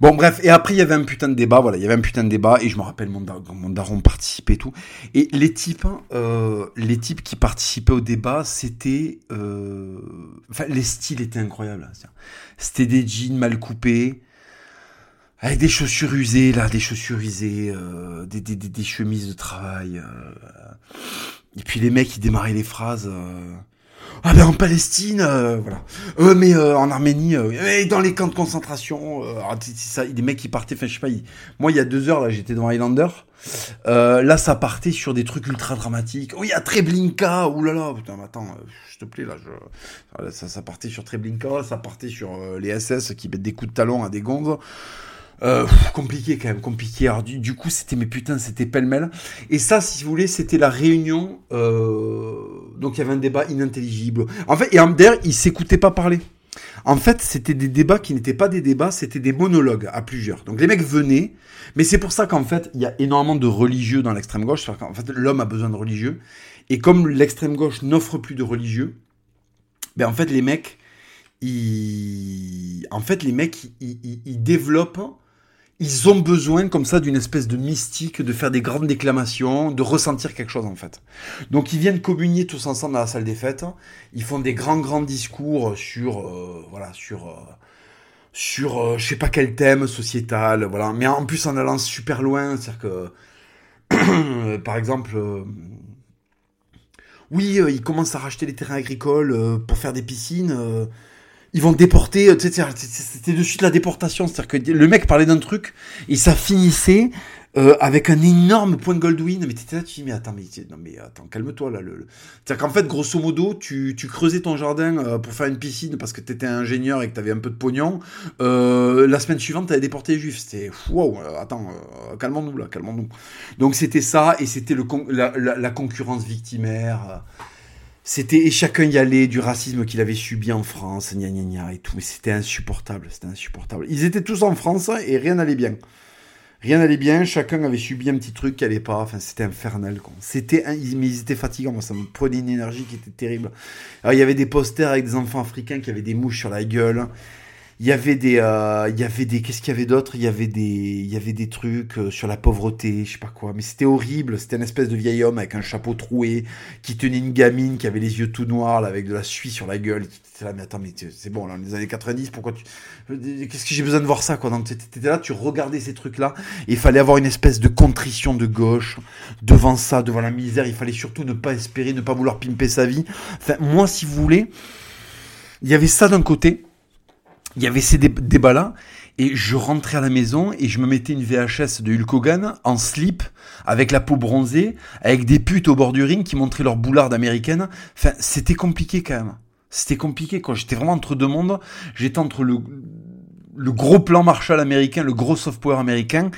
Bon, bref, et après, il y avait un putain de débat, voilà, il y avait un putain de débat, et je me rappelle, mon, mon daron participait et tout. Et les types, hein, euh, les types qui participaient au débat, c'était... Euh... Enfin, les styles étaient incroyables. Hein, c'était des jeans mal coupés, avec des chaussures usées, là, des chaussures usées, euh, des, des, chemises de travail. Et puis les mecs, ils démarraient les phrases. Euh, ah ben en Palestine, euh, voilà. Euh, mais euh, en Arménie, et dans les camps de concentration, c'est ça, des mecs qui partaient, enfin je sais pas, moi il y a deux heures là, j'étais dans Highlander. là ça partait sur des trucs ultra dramatiques. Oh il y a Treblinka, oulala, putain, mais attends, s'il te plaît là, je... ça, ça partait sur Treblinka, ça partait sur les SS qui mettent des coups de talon à des gonzes. Euh, compliqué quand même, compliqué. Alors, du, coup, c'était, mais putain, c'était pêle-mêle. Et ça, si vous voulez, c'était la réunion. Euh, donc, il y avait un débat inintelligible. En fait, et d'ailleurs, ils s'écoutaient pas parler. En fait, c'était des débats qui n'étaient pas des débats, c'était des monologues à plusieurs. Donc les mecs venaient, mais c'est pour ça qu'en fait, il y a énormément de religieux dans l'extrême gauche. En fait, l'homme a besoin de religieux. Et comme l'extrême gauche n'offre plus de religieux, ben en fait, les mecs, en fait, les mecs, ils, développent, ils ont besoin comme ça d'une espèce de mystique, de faire des grandes déclamations, de ressentir quelque chose en fait. Donc ils viennent communier tous ensemble dans la salle des fêtes, ils font des grands grands discours sur, euh, voilà, sur, euh, sur, euh, je sais pas quel thème sociétal, voilà. Mais en plus en allant super loin, c'est-à-dire que, par exemple oui, ils commencent à racheter les terrains agricoles pour faire des piscines ils vont déporter, euh, c'était de suite la déportation, c'est-à-dire que le mec parlait d'un truc et ça finissait euh, avec un énorme point de Goldwyn. Mais t'étais là, tu dis mais attends, mais non mais attends, calme-toi là. Le, C'est-à-dire qu'en fait, grosso modo, tu, tu creusais ton jardin euh, pour faire une piscine parce que t'étais ingénieur et que t'avais un peu de pognon. la semaine suivante, t'avais déporté les juifs. C'était wow, attends, calmons-nous là, calmons-nous. Donc c'était ça et c'était le la, la, concurrence victimaire. C'était et chacun y allait du racisme qu'il avait subi en France, gna gna gna et tout. Mais c'était insupportable, c'était insupportable. Ils étaient tous en France et rien n'allait bien. Rien n'allait bien, chacun avait subi un petit truc qui allait pas. Enfin, c'était infernal. Quoi. C'était, mais ils étaient fatigants. Moi, ça me prenait une énergie qui était terrible. Alors, il y avait des posters avec des enfants africains qui avaient des mouches sur la gueule. Il y avait des, euh, il y avait des, qu'est-ce qu'il y avait d'autre? Il y avait des, il y avait des trucs euh, sur la pauvreté, je sais pas quoi. Mais c'était horrible. C'était une espèce de vieil homme avec un chapeau troué qui tenait une gamine qui avait les yeux tout noirs avec de la suie sur la gueule. Qui était là, mais attends, mais c'est bon là, les années 90, pourquoi tu, qu'est-ce que j'ai besoin de voir ça quoi? T'étais là, tu regardais ces trucs là, et il fallait avoir une espèce de contrition de gauche devant ça, devant la misère. Il fallait surtout ne pas espérer, ne pas vouloir pimper sa vie. Enfin, moi, si vous voulez, il y avait ça d'un côté il y avait ces débats-là, et je rentrais à la maison et je me mettais une VHS de Hulk Hogan en slip, avec la peau bronzée, avec des putes au bord du ring qui montraient leur boularde américaine. Enfin, c'était compliqué quand même. C'était compliqué quand j'étais vraiment entre deux mondes. J'étais entre le, le gros plan Marshall américain, le gros soft power américain,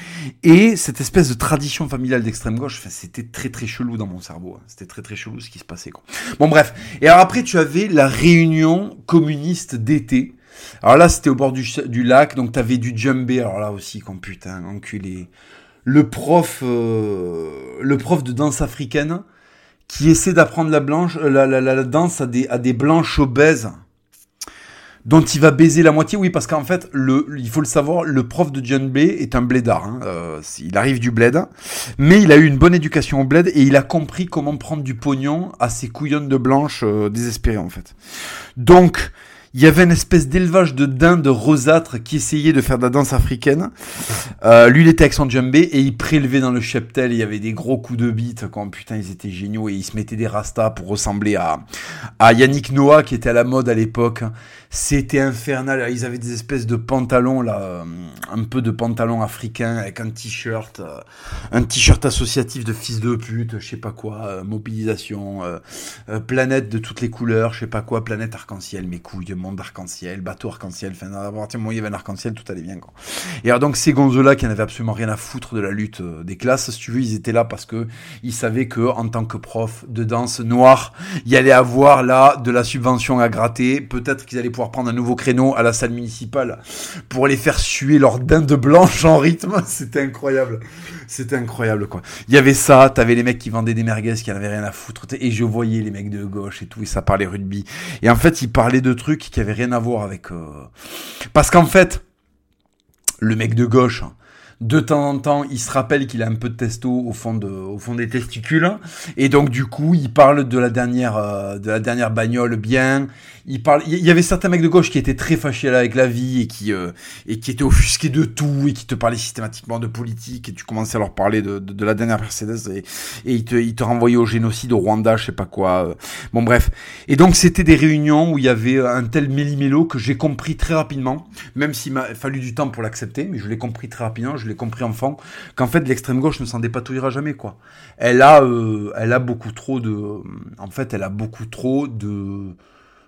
et cette espèce de tradition familiale d'extrême gauche. Enfin, c'était très très chelou dans mon cerveau. Hein. C'était très très chelou ce qui se passait. Quoi. Bon bref. Et alors après, tu avais la réunion communiste d'été alors là, c'était au bord du, lac, donc t'avais du djembé. Alors là aussi, comme putain, enculé. Le prof, euh, le prof de danse africaine qui essaie d'apprendre la, blanche, euh, la, la, la, danse à des, à des blanches obèses dont il va baiser la moitié. Oui, parce qu'en fait, le, il faut le savoir, le prof de djembé est un blédard. Hein. Euh, il arrive du bled, mais il a eu une bonne éducation au bled et il a compris comment prendre du pognon à ces couillonnes de blanches désespérées en fait. Donc, il y avait une espèce d'élevage de dindes rosâtres qui essayait de faire de la danse africaine. Euh, lui, il était avec son djembé et il prélevait dans le cheptel. Il y avait des gros coups de bite. Quand putain, ils étaient géniaux et ils se mettaient des rastas pour ressembler à, à Yannick Noah qui était à la mode à l'époque. C'était infernal. Ils avaient des espèces de pantalons là, euh, un peu de pantalons africains avec un t-shirt, euh, un t-shirt associatif de fils de pute, je sais pas quoi, euh, mobilisation, planète de toutes les couleurs, je sais pas quoi, planète arc-en-ciel, mes couilles, monde arc-en-ciel, bateau arc-en-ciel. Enfin, à partir du moment où il y avait un arc-en-ciel, tout allait bien quoi. Et alors donc ces gonzes-là qui n'avaient absolument rien à foutre de la lutte des classes, si tu veux, ils étaient là parce que ils savaient que en tant que prof de danse noir, il y allait avoir là de la subvention à gratter. Peut-être qu'ils allaient pouvoir prendre un nouveau créneau à la salle municipale pour les faire suer leurs dinde blanche en rythme. C'était incroyable. C'était incroyable, quoi. Il y avait ça, t'avais les mecs qui vendaient des merguez qui n'avaient rien à foutre, et je voyais les mecs de gauche et tout, et ça parlait rugby. Et en fait, ils parlaient de trucs qui avaient rien à voir avec... Euh, parce qu'en fait, le mec de gauche, de temps en temps, il se rappelle qu'il a un peu de testo au fond, de, au fond des testicules. Et donc, du coup, il parle de la dernière, euh, de la dernière bagnole bien. Il parle, il y avait certains mecs de gauche qui étaient très fâchés là avec la vie et qui, euh, et qui étaient offusqués de tout et qui te parlaient systématiquement de politique et tu commençais à leur parler de, de, la dernière Mercedes et, et ils te, ils te renvoyaient au génocide au Rwanda, je sais pas quoi. Bon, bref. Et donc, c'était des réunions où il y avait un tel méli-mélo que j'ai compris très rapidement, même s'il m'a fallu du temps pour l'accepter, mais je l'ai compris très rapidement l'ai compris enfant, qu'en fait l'extrême gauche ne s'en dépatouillera jamais quoi. Elle a, euh, elle a beaucoup trop de, en fait, elle a beaucoup trop de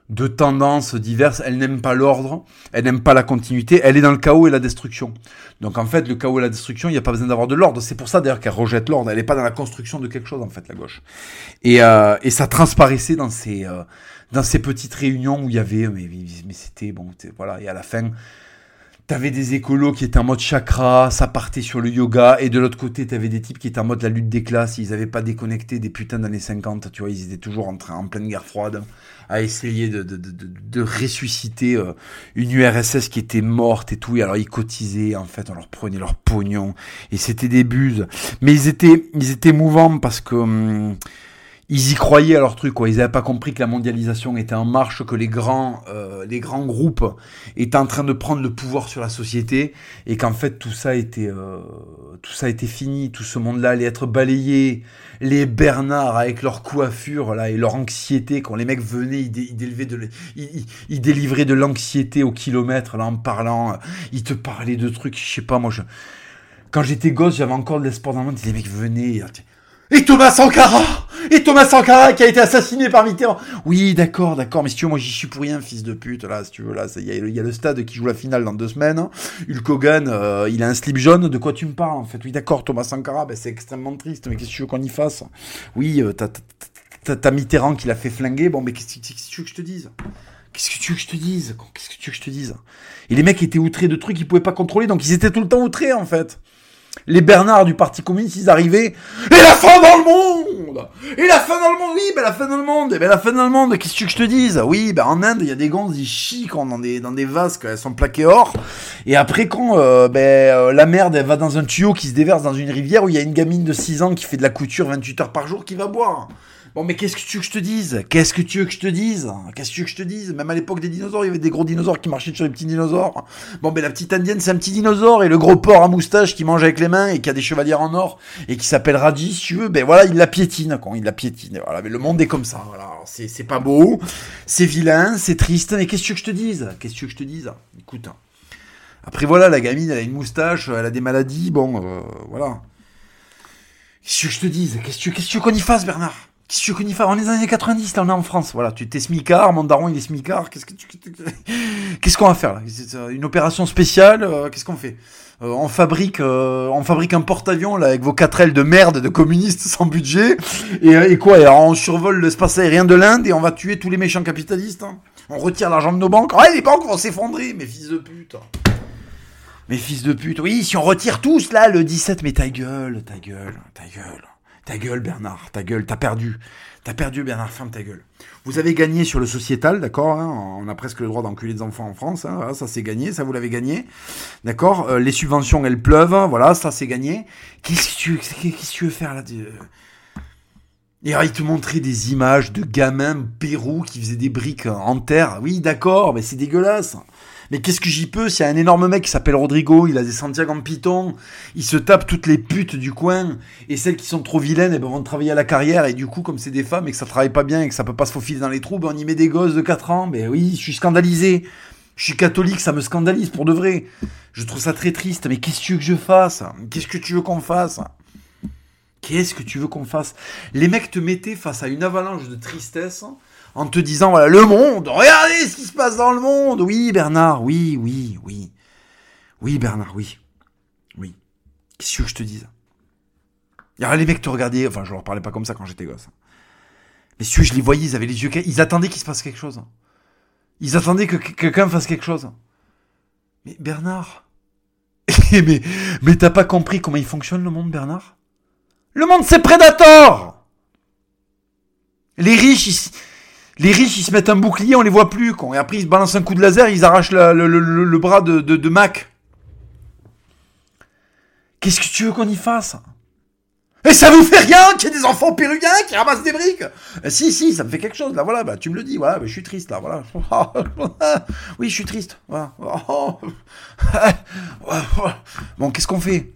de tendances diverses. Elle n'aime pas l'ordre, elle n'aime pas la continuité, elle est dans le chaos et la destruction. Donc en fait, le chaos et la destruction, il n'y a pas besoin d'avoir de l'ordre. C'est pour ça d'ailleurs qu'elle rejette l'ordre. Elle n'est pas dans la construction de quelque chose en fait, la gauche. Et, euh, et ça transparaissait dans ces euh, dans ces petites réunions où il y avait, mais, mais c'était bon, voilà. Et à la fin, T'avais des écolos qui étaient en mode chakra, ça partait sur le yoga, et de l'autre côté, t'avais des types qui étaient en mode la lutte des classes, ils avaient pas déconnecté des putains d'années 50, tu vois, ils étaient toujours en, train, en pleine guerre froide, à essayer de, de, de, de ressusciter euh, une URSS qui était morte et tout, et alors ils cotisaient, en fait, on leur prenait leur pognon, et c'était des buses. Mais ils étaient, ils étaient mouvants parce que... Hum, ils y croyaient à leur truc, quoi. Ils n'avaient pas compris que la mondialisation était en marche, que les grands, euh, les grands groupes étaient en train de prendre le pouvoir sur la société, et qu'en fait tout ça était, euh, tout ça était fini, tout ce monde-là allait être balayé. Les Bernards avec leur coiffure là et leur anxiété, quand les mecs venaient, ils, délivaient de, ils, ils délivraient de l'anxiété au kilomètre là en parlant, ils te parlaient de trucs, je sais pas moi. Je... Quand j'étais gosse, j'avais encore de l'espoir dans le monde. Les mecs venaient. Et Thomas Sankara Et Thomas Sankara qui a été assassiné par Mitterrand Oui, d'accord, d'accord, mais si tu veux, moi j'y suis pour rien, fils de pute, là, si tu veux, là, il y, a le stade qui joue la finale dans deux semaines, Hulk Hogan, euh, il a un slip jaune, de quoi tu me parles, en fait? Oui, d'accord, Thomas Sankara, ben, c'est extrêmement triste, mais qu'est-ce que tu veux qu'on y fasse? Oui, euh, t'as Mitterrand qui l'a fait flinguer, bon, mais qu'est-ce que tu veux que je te dise? Qu'est-ce que tu veux que je te dise? Qu'est-ce que tu veux que je te dise? Et les mecs étaient outrés de trucs qu'ils pouvaient pas contrôler, donc ils étaient tout le temps outrés, en fait les Bernards du Parti communiste, ils arrivaient. Et la fin dans le monde Et la fin dans le monde Oui, ben la fin dans le monde Et ben la fin dans le monde, qu'est-ce que je te dise? Oui, ben en Inde, il y a des gonzes, ils chient quand dans des, dans des vases, elles sont plaquées or. Et après, quand euh, ben, euh, la merde, elle va dans un tuyau qui se déverse dans une rivière où il y a une gamine de 6 ans qui fait de la couture 28 heures par jour qui va boire. Bon, mais qu'est-ce que tu veux que je te dise? Qu'est-ce que tu veux que je te dise? Qu'est-ce que tu veux que je te dise? Même à l'époque des dinosaures, il y avait des gros dinosaures qui marchaient sur les petits dinosaures. Bon, mais la petite indienne, c'est un petit dinosaure. Et le gros porc à moustache qui mange avec les mains et qui a des chevalières en or et qui s'appelle Raji, si tu veux, ben voilà, il la piétine, quoi. Il la piétine. Voilà, mais le monde est comme ça. Voilà, c'est pas beau, c'est vilain, c'est triste. Mais qu'est-ce que tu veux que je te dise? Qu'est-ce que tu veux que je te dise? Écoute. Après, voilà, la gamine, elle a une moustache, elle a des maladies. Bon, euh, voilà. Qu'est-ce que je te dise? Qu'est-ce que tu veux qu'on y fasse, Bernard? Qu'est-ce que tu connais On est dans les années 90, là, on est en France. Voilà, tu t'es smicard, mon daron, il est smicard. Qu'est-ce que tu... Qu'est-ce qu'on va faire, là? Une opération spéciale euh, Qu'est-ce qu'on fait? Euh, on fabrique, euh, on fabrique un porte-avions là avec vos 4 ailes de merde de communistes sans budget et, et quoi alors On survole l'espace aérien de l'Inde et on va tuer tous les méchants capitalistes. Hein. on retire l'argent de nos banques. Ouais, les banques vont s'effondrer, mes fils de pute. Mes fils de pute. Oui, si on retire tous là le 17, mais ta gueule, ta gueule, ta gueule. Ta gueule, Bernard, ta gueule, t'as perdu. T'as perdu, Bernard, ferme ta gueule. Vous avez gagné sur le sociétal, d'accord hein, On a presque le droit d'enculer des enfants en France. Hein, ça, c'est gagné, ça, vous l'avez gagné. D'accord euh, Les subventions, elles pleuvent. Voilà, ça, c'est gagné. Qu'est-ce que tu, veux faire là et il te montrait des images de gamins Pérou qui faisaient des briques en terre. Oui, d'accord, mais c'est dégueulasse. Mais qu'est-ce que j'y peux? S'il y a un énorme mec qui s'appelle Rodrigo, il a des Santiago en python, il se tape toutes les putes du coin, et celles qui sont trop vilaines, eh ben, vont travailler à la carrière, et du coup, comme c'est des femmes et que ça travaille pas bien et que ça peut pas se faufiler dans les trous, ben, on y met des gosses de 4 ans. Ben oui, je suis scandalisé. Je suis catholique, ça me scandalise pour de vrai. Je trouve ça très triste. Mais qu'est-ce que tu veux que je fasse? Qu'est-ce que tu veux qu'on fasse? Qu'est-ce que tu veux qu'on fasse? Les mecs te mettaient face à une avalanche de tristesse en te disant, voilà, le monde, regardez ce qui se passe dans le monde. Oui, Bernard, oui, oui, oui. Oui, Bernard, oui. Oui. Qu'est-ce que je te dise? Alors les mecs te regardaient, enfin je leur parlais pas comme ça quand j'étais gosse. Mais si je les voyais, ils avaient les yeux, ils attendaient qu'il se passe quelque chose. Ils attendaient que quelqu'un fasse quelque chose. Mais Bernard, mais, mais t'as pas compris comment il fonctionne le monde, Bernard? Le monde, c'est Predator Les riches, ils, les riches, ils se mettent un bouclier, on les voit plus. Con. Et après, ils se balancent un coup de laser, ils arrachent le, bras de, Mac. Qu'est-ce que tu veux qu'on y fasse? Et ça vous fait rien qu'il y ait des enfants péruviens qui ramassent des briques? Eh, Si, si, ça me fait quelque chose. Là, voilà, bah, tu me le dis. Voilà, bah, je suis triste, là, voilà. oui, je suis triste. bon, qu'est-ce qu'on fait?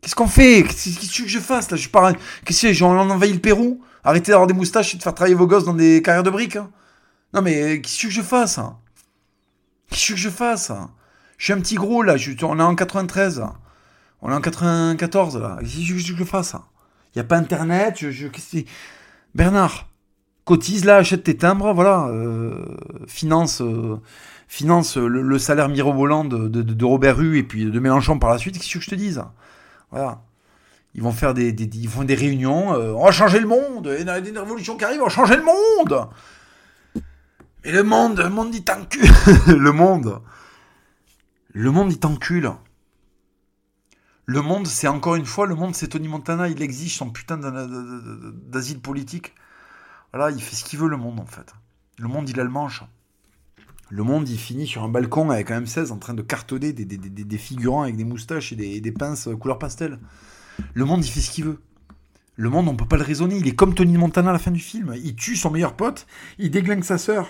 Qu'est-ce qu'on fait? Qu'est-ce que tu veux que je fasse, là? Je parle... Qu'est-ce que j'en envahit le Pérou? Arrêtez d'avoir des moustaches et de faire travailler vos gosses dans des carrières de briques. Hein. Non mais qu'est-ce que je fasse hein? Qu'est-ce que je fasse Je suis un petit gros là, on est en 93. On est en 94 là. Qu'est-ce que je fasse Il n'y a pas internet, Bernard, cotise là, achète tes timbres, voilà, euh, finance, euh, finance le, salaire mirobolant de, de, Robert Rue et puis de Mélenchon par la suite, qu'est-ce que je te dise? Voilà. Ils vont faire des, ils font des réunions. Euh, on va changer le monde. Il y a une révolution qui arrive. On va changer le monde. Et le monde, le monde dit tant cul. le monde. Le monde, il t'encule. Le monde, c'est encore une fois, le monde, c'est Tony Montana, il exige son putain d'asile politique. Voilà, il fait ce qu'il veut, le monde, en fait. Le monde, il a le manche. Le monde, il finit sur un balcon avec un M16 en train de cartonner des, figurants avec des moustaches et des, pinces couleur pastel. Le monde, il fait ce qu'il veut. Le monde, on peut pas le raisonner. Il est comme Tony Montana à la fin du film. Il tue son meilleur pote, il déglingue sa sœur.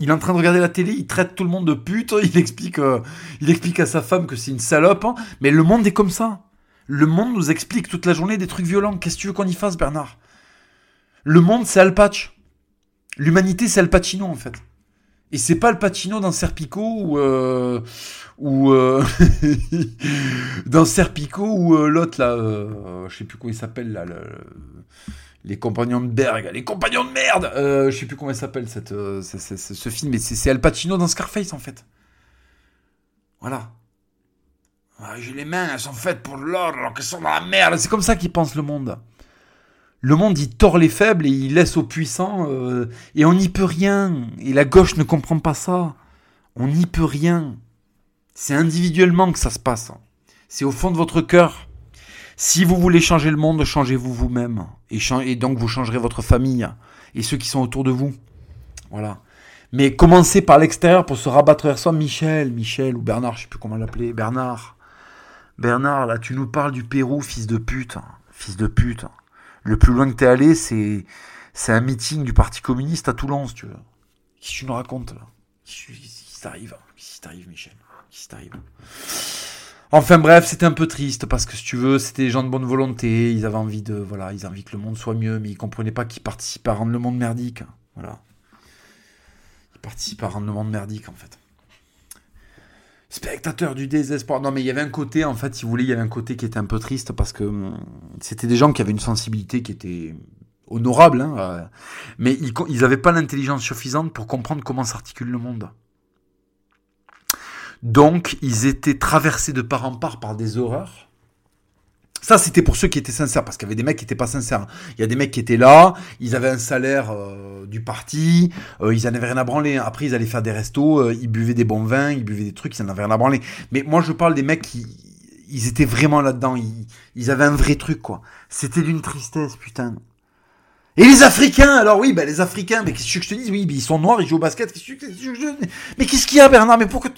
Il est en train de regarder la télé, il traite tout le monde de pute, il explique, euh, il explique à sa femme que c'est une salope. Mais le monde est comme ça. Le monde nous explique toute la journée des trucs violents. Qu'est-ce que tu veux qu'on y fasse, Bernard? Le monde, c'est Al. L'humanité, c'est Al Pacino, en fait. Et c'est pas Al Pacino dans Serpico ou euh, ou euh, dans Serpico ou l'autre là, je sais plus comment il s'appelle là, les compagnons de Berg, les compagnons de merde. Euh, je sais plus comment il s'appelle cette, euh, ce film, mais c'est Al Pacino dans Scarface en fait. Voilà. Ah, J'ai les mains, elles sont faites pour l'ordre alors qu'elles sont dans la merde. C'est comme ça qu'il pense le monde. Le monde, il tord les faibles et il laisse aux puissants. Euh, et on n'y peut rien. Et la gauche ne comprend pas ça. On n'y peut rien. C'est individuellement que ça se passe. C'est au fond de votre cœur. Si vous voulez changer le monde, changez-vous vous-même. Et, donc vous changerez votre famille et ceux qui sont autour de vous. Voilà. Mais commencez par l'extérieur pour se rabattre vers soi. Michel, Michel ou Bernard, je sais plus comment l'appeler. Bernard. Bernard, là, tu nous parles du Pérou, fils de pute. Fils de pute. Le plus loin que t'es allé, c'est, un meeting du Parti communiste à Toulon, si tu veux. Qu'est-ce que tu nous racontes, là? T'arrive? Qu'est-ce qui t'arrive, Michel? Qu'est-ce? Enfin bref, c'était un peu triste parce que si tu veux, c'était des gens de bonne volonté, ils avaient envie de voilà, ils avaient envie que le monde soit mieux, mais ils comprenaient pas qu'ils participaient à rendre le monde merdique. Voilà. Ils participaient à rendre le monde merdique en fait. Spectateur du désespoir. Non mais il y avait un côté en fait, si vous voulez, il y avait un côté qui était un peu triste parce que hum, c'était des gens qui avaient une sensibilité qui était honorable, hein, euh, mais ils n'avaient pas l'intelligence suffisante pour comprendre comment s'articule le monde. Donc, ils étaient traversés de part en part par des horreurs. Ça, c'était pour ceux qui étaient sincères, parce qu'il y avait des mecs qui n'étaient pas sincères. Il y a des mecs qui étaient là, ils avaient un salaire euh, du parti, euh, ils n'en avaient rien à branler. Après, ils allaient faire des restos, euh, ils buvaient des bons vins, ils buvaient des trucs, ils n'en avaient rien à branler. Mais moi, je parle des mecs qui, ils étaient vraiment là-dedans. Ils, avaient un vrai truc, quoi. C'était d'une tristesse, putain. Et les Africains, alors oui, bah les Africains, mais qu'est-ce que je te dis Oui, ils sont noirs, ils jouent au basket. Qu'est-ce que je... Mais qu'est-ce qu'il y a, Bernard? Mais pourquoi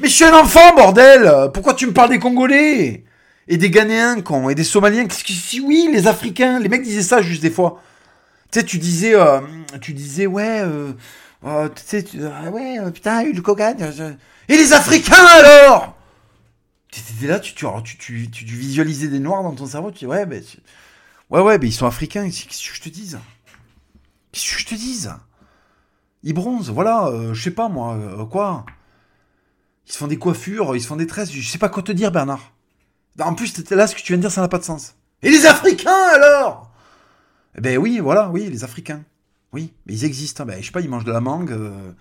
mais je suis un enfant, bordel Pourquoi tu me parles des Congolais? Et des Ghanéens, con, et des Somaliens Qu'est-ce que oui, les Africains, les mecs disaient ça juste des fois. Tu sais, tu disais, euh, tu disais, ouais, euh, euh tu sais, euh, ouais, putain, le Kogan. Et les Africains alors? T'étais là, tu, tu, tu, tu, visualisais des noirs dans ton cerveau, tu dis, ouais, ben, ouais, ouais, mais ils sont africains, qu'est-ce que je te dise? Qu'est-ce que je te dise? Ils bronzent, voilà, je sais pas moi, quoi? Ils se font des coiffures, ils se font des tresses. Je sais pas quoi te dire, Bernard. En plus, là, ce que tu viens de dire, ça n'a pas de sens. Et les Africains, alors? Eh ben oui, voilà, oui, les Africains. Oui, mais ils existent. Hein. Ben, je sais pas, ils mangent de la mangue. Euh...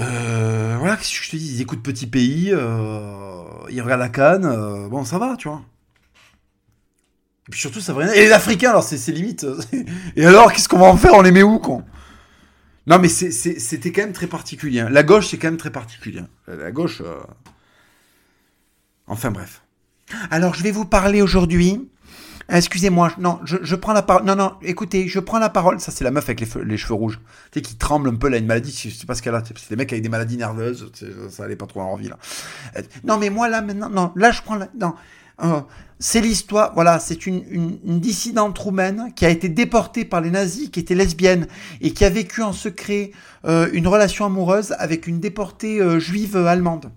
Euh, voilà, qu'est-ce que je te dis? Ils écoutent Petit Pays, euh... ils regardent la canne. Bon, ça va, tu vois. Et puis surtout, ça va rien. Et les Africains, alors, c'est limite. Et alors, qu'est-ce qu'on va en faire? On les met où, con? Non, mais c'était quand même très particulier. Hein. La gauche, c'est quand même très particulier. Hein. La gauche. Enfin, bref. Alors, je vais vous parler aujourd'hui. Excusez-moi, non, je, prends la parole. Non, non, écoutez, je prends la parole. Ça, c'est la meuf avec les, cheveux rouges. Tu sais, qui tremble un peu, là, une maladie. Je sais pas ce qu'elle a. C'est des mecs avec des maladies nerveuses. Ça allait pas trop en envie, là. Euh, non, mais moi, là, maintenant, non, là, je prends la. Non. Euh, c'est l'histoire, voilà, c'est une, dissidente roumaine qui a été déportée par les nazis, qui était lesbienne et qui a vécu en secret euh, une relation amoureuse avec une déportée juive allemande.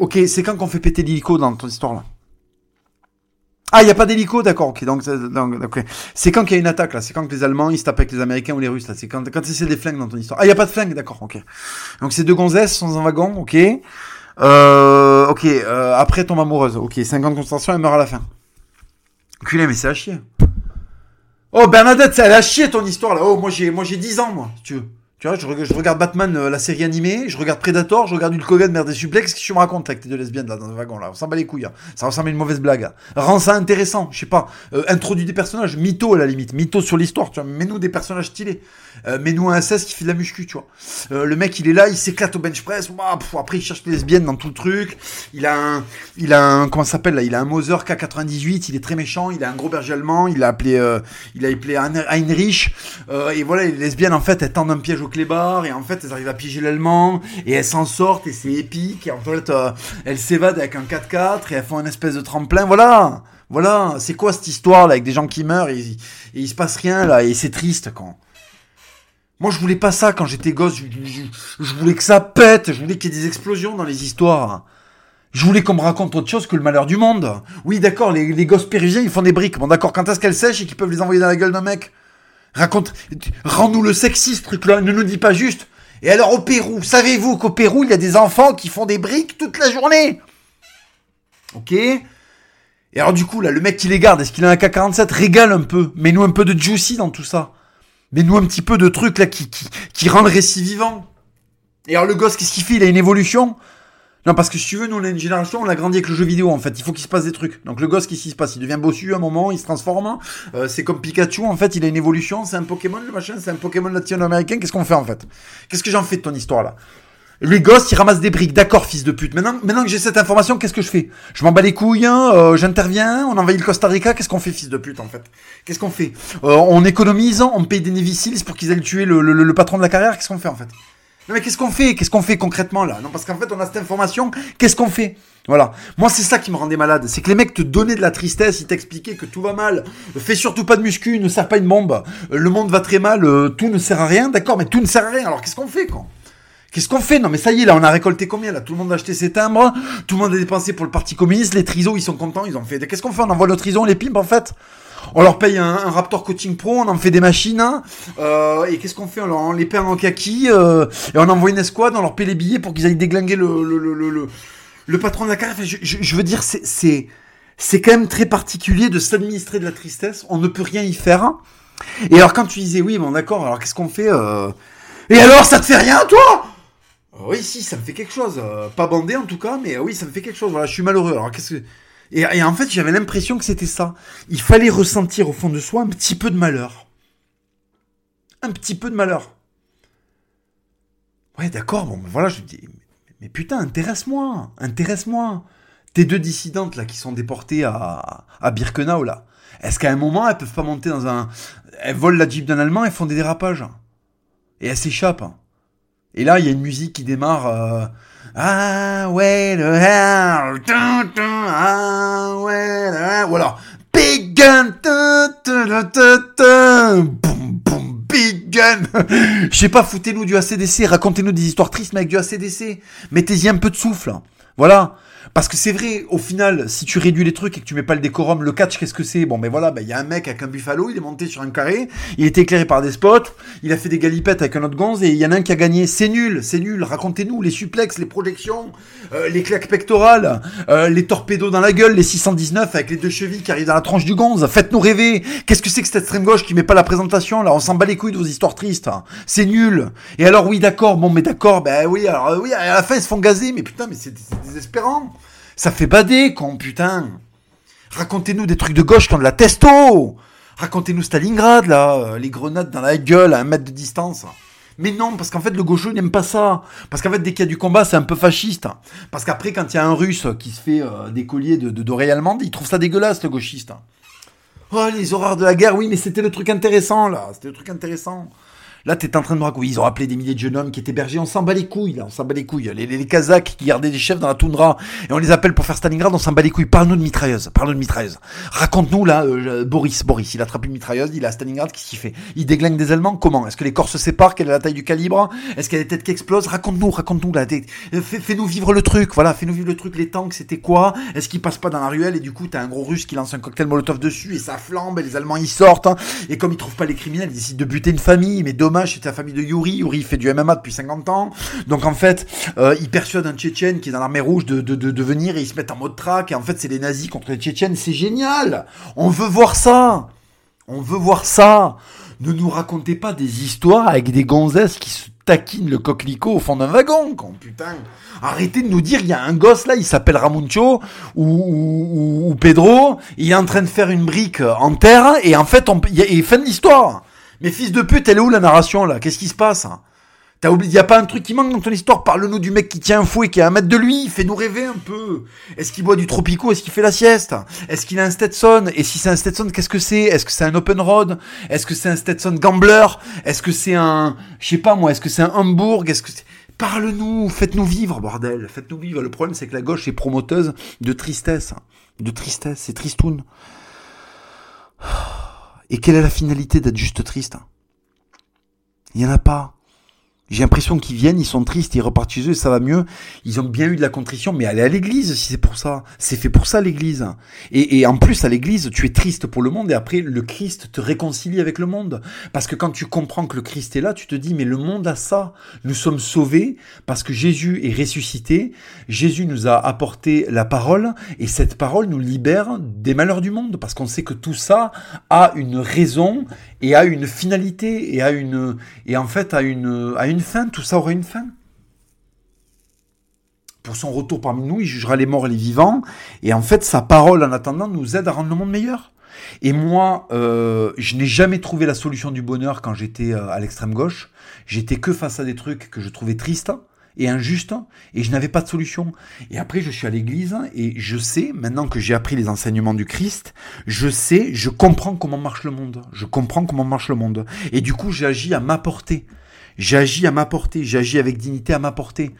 Ok, c'est quand qu'on fait péter l'hélico dans ton histoire là Ah, il a pas d'hélico, d'accord, ok, donc, c'est quand qu'il y a une attaque là, c'est quand que les Allemands ils se tapent avec les Américains ou les Russes là, c'est quand, quand c'est des flingues dans ton histoire. Ah, il a pas de flingues, d'accord, ok. Donc c'est deux gonzesses sont dans un wagon, ok. Euh, ok, euh, après tombe amoureuse. Ok, 50 concentration, elle meurt à la fin. Culé, mais c'est à chier. Oh, Bernadette, c'est à chier ton histoire là. Oh, moi j'ai, moi j'ai 10 ans, moi, tu veux. Je, regarde Batman, euh, la série animée, je regarde Predator, je regarde Hulk Hogan, merde des suplex. Qu'est-ce que tu me racontes avec tes deux lesbiennes là dans le wagon là? On s'en bat les couilles. Hein. Ça ressemble à une mauvaise blague. Rends ça intéressant. Je sais pas. Euh, introduis des personnages. Mytho à la limite. Mytho sur l'histoire. Tu. Mets-nous des personnages stylés. Euh, mets-nous un SS qui fait de la muscu. Euh, le mec il est là, il s'éclate au bench press. après il cherche les lesbiennes dans tout le truc. Il a un, il a un, comment s'appelle là? Il a un Moser K98. Il est très méchant. Il a un gros berger allemand. Il a appelé, il a appelé Heinrich. et voilà, les lesbiennes en fait elles tendent un piège au clébard et en fait elles arrivent à piéger l'allemand, et elles s'en sortent, et c'est épique, et en fait, euh, elles s'évadent avec un 4x4, et elles font une espèce de tremplin, voilà Voilà, c'est quoi cette histoire, là, avec des gens qui meurent, et, il se passe rien, là, et c'est triste, quand... Moi, je voulais pas ça quand j'étais gosse, je, voulais que ça pète, je voulais qu'il y ait des explosions dans les histoires. Je voulais qu'on me raconte autre chose que le malheur du monde. Oui, d'accord, les, les gosses péruviens, ils font des briques. Bon, d'accord, quand est-ce qu'elles sèchent et qu'ils peuvent les envoyer dans la gueule d'un mec? Raconte, rends-nous le sexy, ce truc-là. Ne nous dis pas juste, et alors au Pérou, savez-vous qu'au Pérou, il y a des enfants qui font des briques toute la journée? Ok? Et alors du coup, là, le mec qui les garde, est-ce qu'il a un K-47 Régale un peu. Mets-nous un peu de juicy dans tout ça. Mets-nous un petit peu de trucs là qui, qui, qui rend le récit vivant. Et alors le gosse, qu'est-ce qu'il fait? Il a une évolution? Non, parce que si tu veux, nous, on a une génération, on a grandi avec le jeu vidéo, en fait. Il faut qu'il se passe des trucs. Donc, le gosse, qu'est-ce qui se passe? Il devient bossu à un moment, il se transforme. Euh, c'est comme Pikachu, en fait, il a une évolution. C'est un Pokémon, le machin, c'est un Pokémon latino-américain. Qu'est-ce qu'on fait, en fait? Qu'est-ce que j'en fais de ton histoire, là? Les gosses, ils ramassent des briques. D'accord, fils de pute. Maintenant, maintenant que j'ai cette information, qu'est-ce que je fais? Je m'en bats les couilles, hein, euh, j'interviens, on envahit le Costa Rica. Qu'est-ce qu'on fait, fils de pute, en fait? Qu'est-ce qu'on fait? Euh, On économise, on paye des Navy pour qu'ils aillent tuer le, le patron de la carrière. Qu'est-ce qu'on fait, en fait? Non mais qu'est-ce qu'on fait? Qu'est-ce qu'on fait concrètement là? Non parce qu'en fait on a cette information, qu'est-ce qu'on fait? Voilà. Moi c'est ça qui me rendait malade, c'est que les mecs te donnaient de la tristesse, ils t'expliquaient que tout va mal, fais surtout pas de muscu, ne sert pas une bombe, euh, le monde va très mal, euh, tout ne sert à rien, d'accord, mais tout ne sert à rien. Alors qu'est-ce qu'on fait quoi? Qu'est-ce qu'on fait? Non mais ça y est, là on a récolté combien là? Tout le monde a acheté ses timbres, tout le monde a dépensé pour le parti communiste, les trisos ils sont contents, ils ont fait. Qu'est-ce qu'on fait? On envoie nos trisos, on les pimpe en fait? On leur paye un, Raptor Coaching Pro, on en fait des machines, hein. euh, et qu'est-ce qu'on fait on, les paye en kaki, euh, et on envoie une escouade, on leur paye les billets pour qu'ils aillent déglinguer le, le, le, le, patron de la carrière. Je, veux dire, c'est, c'est quand même très particulier de s'administrer de la tristesse, on ne peut rien y faire. Et alors quand tu disais, oui, bon d'accord, alors qu'est-ce qu'on fait euh... Et alors, ça te fait rien, toi? Oui, si, ça me fait quelque chose. Pas bandé en tout cas, mais oui, ça me fait quelque chose. Voilà, je suis malheureux. Alors qu'est-ce que... Et, en fait, j'avais l'impression que c'était ça. Il fallait ressentir au fond de soi un petit peu de malheur. Un petit peu de malheur. Ouais, d'accord, bon, voilà, je dis, mais, putain, intéresse-moi, intéresse-moi. Tes deux dissidentes, là, qui sont déportées à, à Birkenau, là, est-ce qu'à un moment, elles peuvent pas monter dans un... Elles volent la Jeep d'un Allemand, elles font des dérapages. Et elles s'échappent. Et là, il y a une musique qui démarre... Euh, ah ouais, le hell, ah ouais, le voilà. Big gun, boum boum, big gun. Je sais pas, foutez-nous du ACDC, racontez-nous des histoires tristes avec du ACDC. Mettez-y un peu de souffle. Voilà. Parce que c'est vrai, au final, si tu réduis les trucs et que tu mets pas le décorum, le catch, qu'est-ce que c'est? Bon, ben voilà, ben il y a un mec avec un buffalo, il est monté sur un carré, il était éclairé par des spots, il a fait des galipettes avec un autre gonze et il y en a un qui a gagné. C'est nul, c'est nul. Racontez-nous les suplex, les projections, euh, les claques pectorales, euh, les torpédos dans la gueule, les 619 avec les deux chevilles qui arrivent dans la tranche du gonze. Faites-nous rêver. Qu'est-ce que c'est que cette extrême gauche qui met pas la présentation là? On s'en bat les couilles de vos histoires tristes. C'est nul. Et alors oui, d'accord, bon, mais d'accord, ben oui, alors oui, à la fin ils se font gazer, mais putain, mais c'est désespérant. Ça fait bader, con, putain. Racontez-nous des trucs de gauche qui ont de la testo. Racontez-nous Stalingrad, là, euh, les grenades dans la gueule à un mètre de distance. Mais non, parce qu'en fait, le gaucho n'aime pas ça. Parce qu'en fait, dès qu'il y a du combat, c'est un peu fasciste. Parce qu'après, quand il y a un russe qui se fait euh, des colliers de, d'oreilles allemandes, il trouve ça dégueulasse, le gauchiste. Oh, les horreurs de la guerre, oui, mais c'était le truc intéressant, là. C'était le truc intéressant. Là, t'es en train de raconter. Ils ont appelé des milliers de jeunes hommes qui étaient bergers. On s'en bat les couilles, là. On s'en bat les couilles. Les, les, Kazakhs qui gardaient des chefs dans la toundra. Et on les appelle pour faire Stalingrad. On s'en bat les couilles. Parle-nous de mitrailleuse. Parle-nous de mitrailleuse. Raconte-nous, là, euh, Boris. Boris, il attrape une mitrailleuse. Il est à Stalingrad. Qu'est-ce qu'il fait? Il déglingue des Allemands? Comment? Est-ce que les corps se séparent? Quelle est la taille du calibre? Est-ce qu'il y a des têtes qui explosent? Raconte-nous, raconte-nous, là. Euh, fais-nous vivre le truc. Voilà. Fais-nous vivre le truc. Les tanks, c'était quoi? Est-ce qu'ils passent pas dans la ruelle? Et du coup, t'as un gros russe qui lance un cocktail molotov dessus et ça flambe et les Allemands y sortent. Hein. Et comme ils trouvent pas les criminels, ils décident de buter une famille. Mais c'était la famille de Yuri. Yuri fait du MMA depuis 50 ans. Donc en fait, euh, il persuade un Tchétchène qui est dans l'armée rouge de, de, venir et ils se mettent en mode track. Et en fait, c'est les nazis contre les Tchétchènes. C'est génial. On veut voir ça. On veut voir ça. Ne nous racontez pas des histoires avec des gonzesses qui se taquinent le coquelicot au fond d'un wagon, quand putain. Arrêtez de nous dire, il y a un gosse là, il s'appelle Ramuncho ou, ou, Pedro, il est en train de faire une brique en terre et en fait, on, a, fin de l'histoire. Mais fils de pute, elle est où la narration là? Qu'est-ce qui se passe T'as oublié, y a pas un truc qui manque dans ton histoire? Parle-nous du mec qui tient un fouet, qui est à un mètre de lui, fais-nous rêver un peu. Est-ce qu'il boit du Tropico? Est-ce qu'il fait la sieste? Est-ce qu'il a un Stetson? Et si c'est un Stetson, qu'est-ce que c'est? Est-ce que c'est un Open Road? Est-ce que c'est un Stetson Gambler? Est-ce que c'est un, je sais pas moi, est-ce que c'est un Hamburg Est-ce que Parle-nous, faites-nous vivre, bordel, faites-nous vivre. Le problème, c'est que la gauche est promoteuse de tristesse, de tristesse, c'est tristoun. Et quelle est la finalité d'être juste triste Il y en a pas. J'ai l'impression qu'ils viennent, ils sont tristes, ils repartent chez eux, ça va mieux. Ils ont bien eu de la contrition, mais allez à l'église si c'est pour ça. C'est fait pour ça l'église. Et, et en plus à l'église, tu es triste pour le monde et après le Christ te réconcilie avec le monde. Parce que quand tu comprends que le Christ est là, tu te dis mais le monde a ça. Nous sommes sauvés parce que Jésus est ressuscité. Jésus nous a apporté la parole et cette parole nous libère des malheurs du monde parce qu'on sait que tout ça a une raison et a une finalité et en fait a une fin, tout ça aura une fin. Pour son retour parmi nous, il jugera les morts et les vivants et en fait sa parole en attendant nous aide à rendre le monde meilleur. Et moi, euh, je n'ai jamais trouvé la solution du bonheur quand j'étais euh, à l'extrême gauche. J'étais que face à des trucs que je trouvais tristes et injuste et je n'avais pas de solution. Et après, je suis à l'église et je sais, maintenant que j'ai appris les enseignements du Christ, je sais, je comprends comment marche le monde. Je comprends comment marche le monde. Et du coup, j'agis à ma portée. J'agis à ma portée, j'agis avec dignité à ma portée.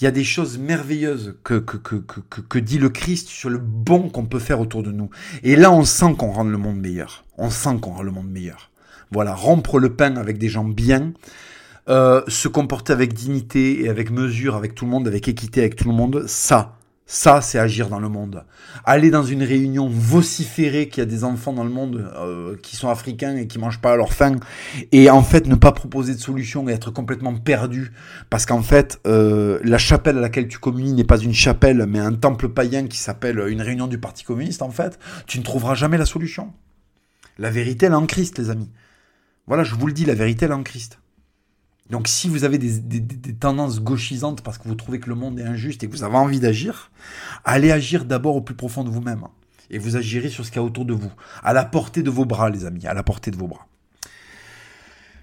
Il y a des choses merveilleuses que, que, que, que, que dit le Christ sur le bon qu'on peut faire autour de nous. Et là, on sent qu'on rend le monde meilleur. On sent qu'on rend le monde meilleur. Voilà, rompre le pain avec des gens bien, euh, se comporter avec dignité et avec mesure avec tout le monde, avec équité avec tout le monde, ça, ça, c'est agir dans le monde. Aller dans une réunion, vociférer qu'il y a des enfants dans le monde euh, qui sont africains et qui mangent pas à leur faim, et en fait ne pas proposer de solution et être complètement perdu, parce qu'en fait euh, la chapelle à laquelle tu communies n'est pas une chapelle, mais un temple païen qui s'appelle une réunion du Parti communiste. En fait, tu ne trouveras jamais la solution. La vérité, elle est en Christ, les amis. Voilà, je vous le dis, la vérité, elle est en Christ. Donc si vous avez des, tendances gauchisantes parce que vous trouvez que le monde est injuste et que vous avez envie d'agir, allez agir d'abord au plus profond de vous-même. Et vous agirez sur ce qu'il y a autour de vous. À la portée de vos bras, les amis. À la portée de vos bras.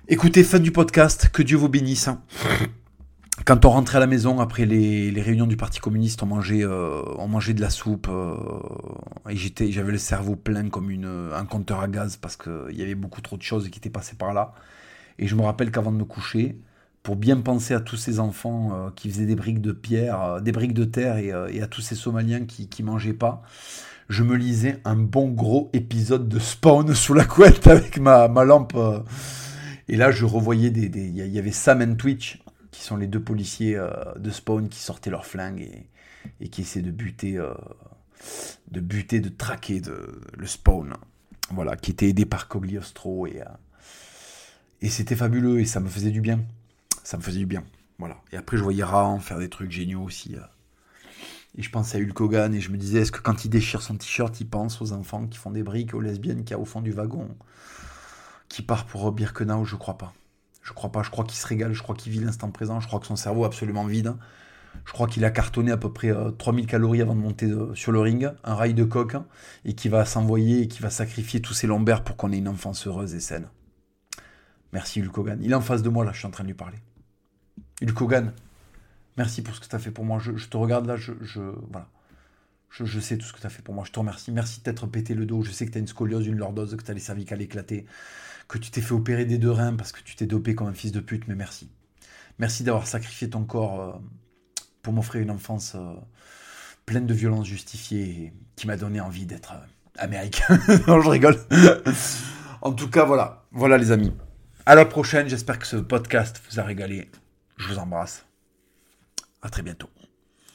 Écoutez, fin du podcast. Que Dieu vous bénisse. Quand on rentrait à la maison après les, réunions du Parti communiste, on mangeait, euh, on mangeait de la soupe euh, et j'étais, j'avais le cerveau plein comme un compteur à gaz parce qu'il y avait beaucoup trop de choses qui étaient passées par là. Et je me rappelle qu'avant de me coucher, pour bien penser à tous ces enfants euh, qui faisaient des briques de pierre, euh, des briques de terre euh, et, à tous ces Somaliens qui, qui mangeaient pas, je me lisais un bon gros épisode de Spawn sous la couette avec ma, lampe. et là, je revoyais des. Il y avait Sam et Twitch, qui sont les deux policiers de Spawn qui sortaient leurs flingues et, qui essaient de buter, de buter, de traquer le Spawn. Voilà, qui était aidé par Cogliostro et. Et c'était fabuleux et ça me faisait du bien. Ça me faisait du bien. Voilà. Et après, je voyais Rahan faire des trucs géniaux aussi. Euh. Et je pensais à Hulk Hogan et je me disais, est-ce que quand il déchire son t-shirt, il pense aux enfants qui font des briques, aux lesbiennes qui a au fond du wagon, qui part pour Birkenau? Je crois pas. Je crois pas. Je crois qu'il se régale. Je crois qu'il vit l'instant présent. Je crois que son cerveau est absolument vide. Je crois qu'il a cartonné à peu près 3000 euh, calories avant de monter euh, sur le ring, un rail de coq, hein, et qui va s'envoyer et qui va sacrifier tous ses lombaires pour qu'on ait une enfance heureuse et saine. Merci Hulk Hogan. Il est en face de moi là, je suis en train de lui parler. Hulk Hogan, merci pour ce que tu as fait pour moi. Je, te regarde là, je, voilà. Je, sais tout ce que tu as fait pour moi. Je te remercie. Merci de t'être pété le dos. Je sais que tu as une scoliose, une lordose, que tu as les cervicales éclatées, que tu t'es fait opérer des deux reins parce que tu t'es dopé comme un fils de pute, mais merci. Merci d'avoir sacrifié ton corps euh, pour m'offrir une enfance euh, pleine de violences justifiées qui m'a donné envie d'être euh, américain. non, je rigole. en tout cas, voilà. Voilà les amis. À la prochaine, j'espère que ce podcast vous a régalé. Je vous embrasse. À très bientôt.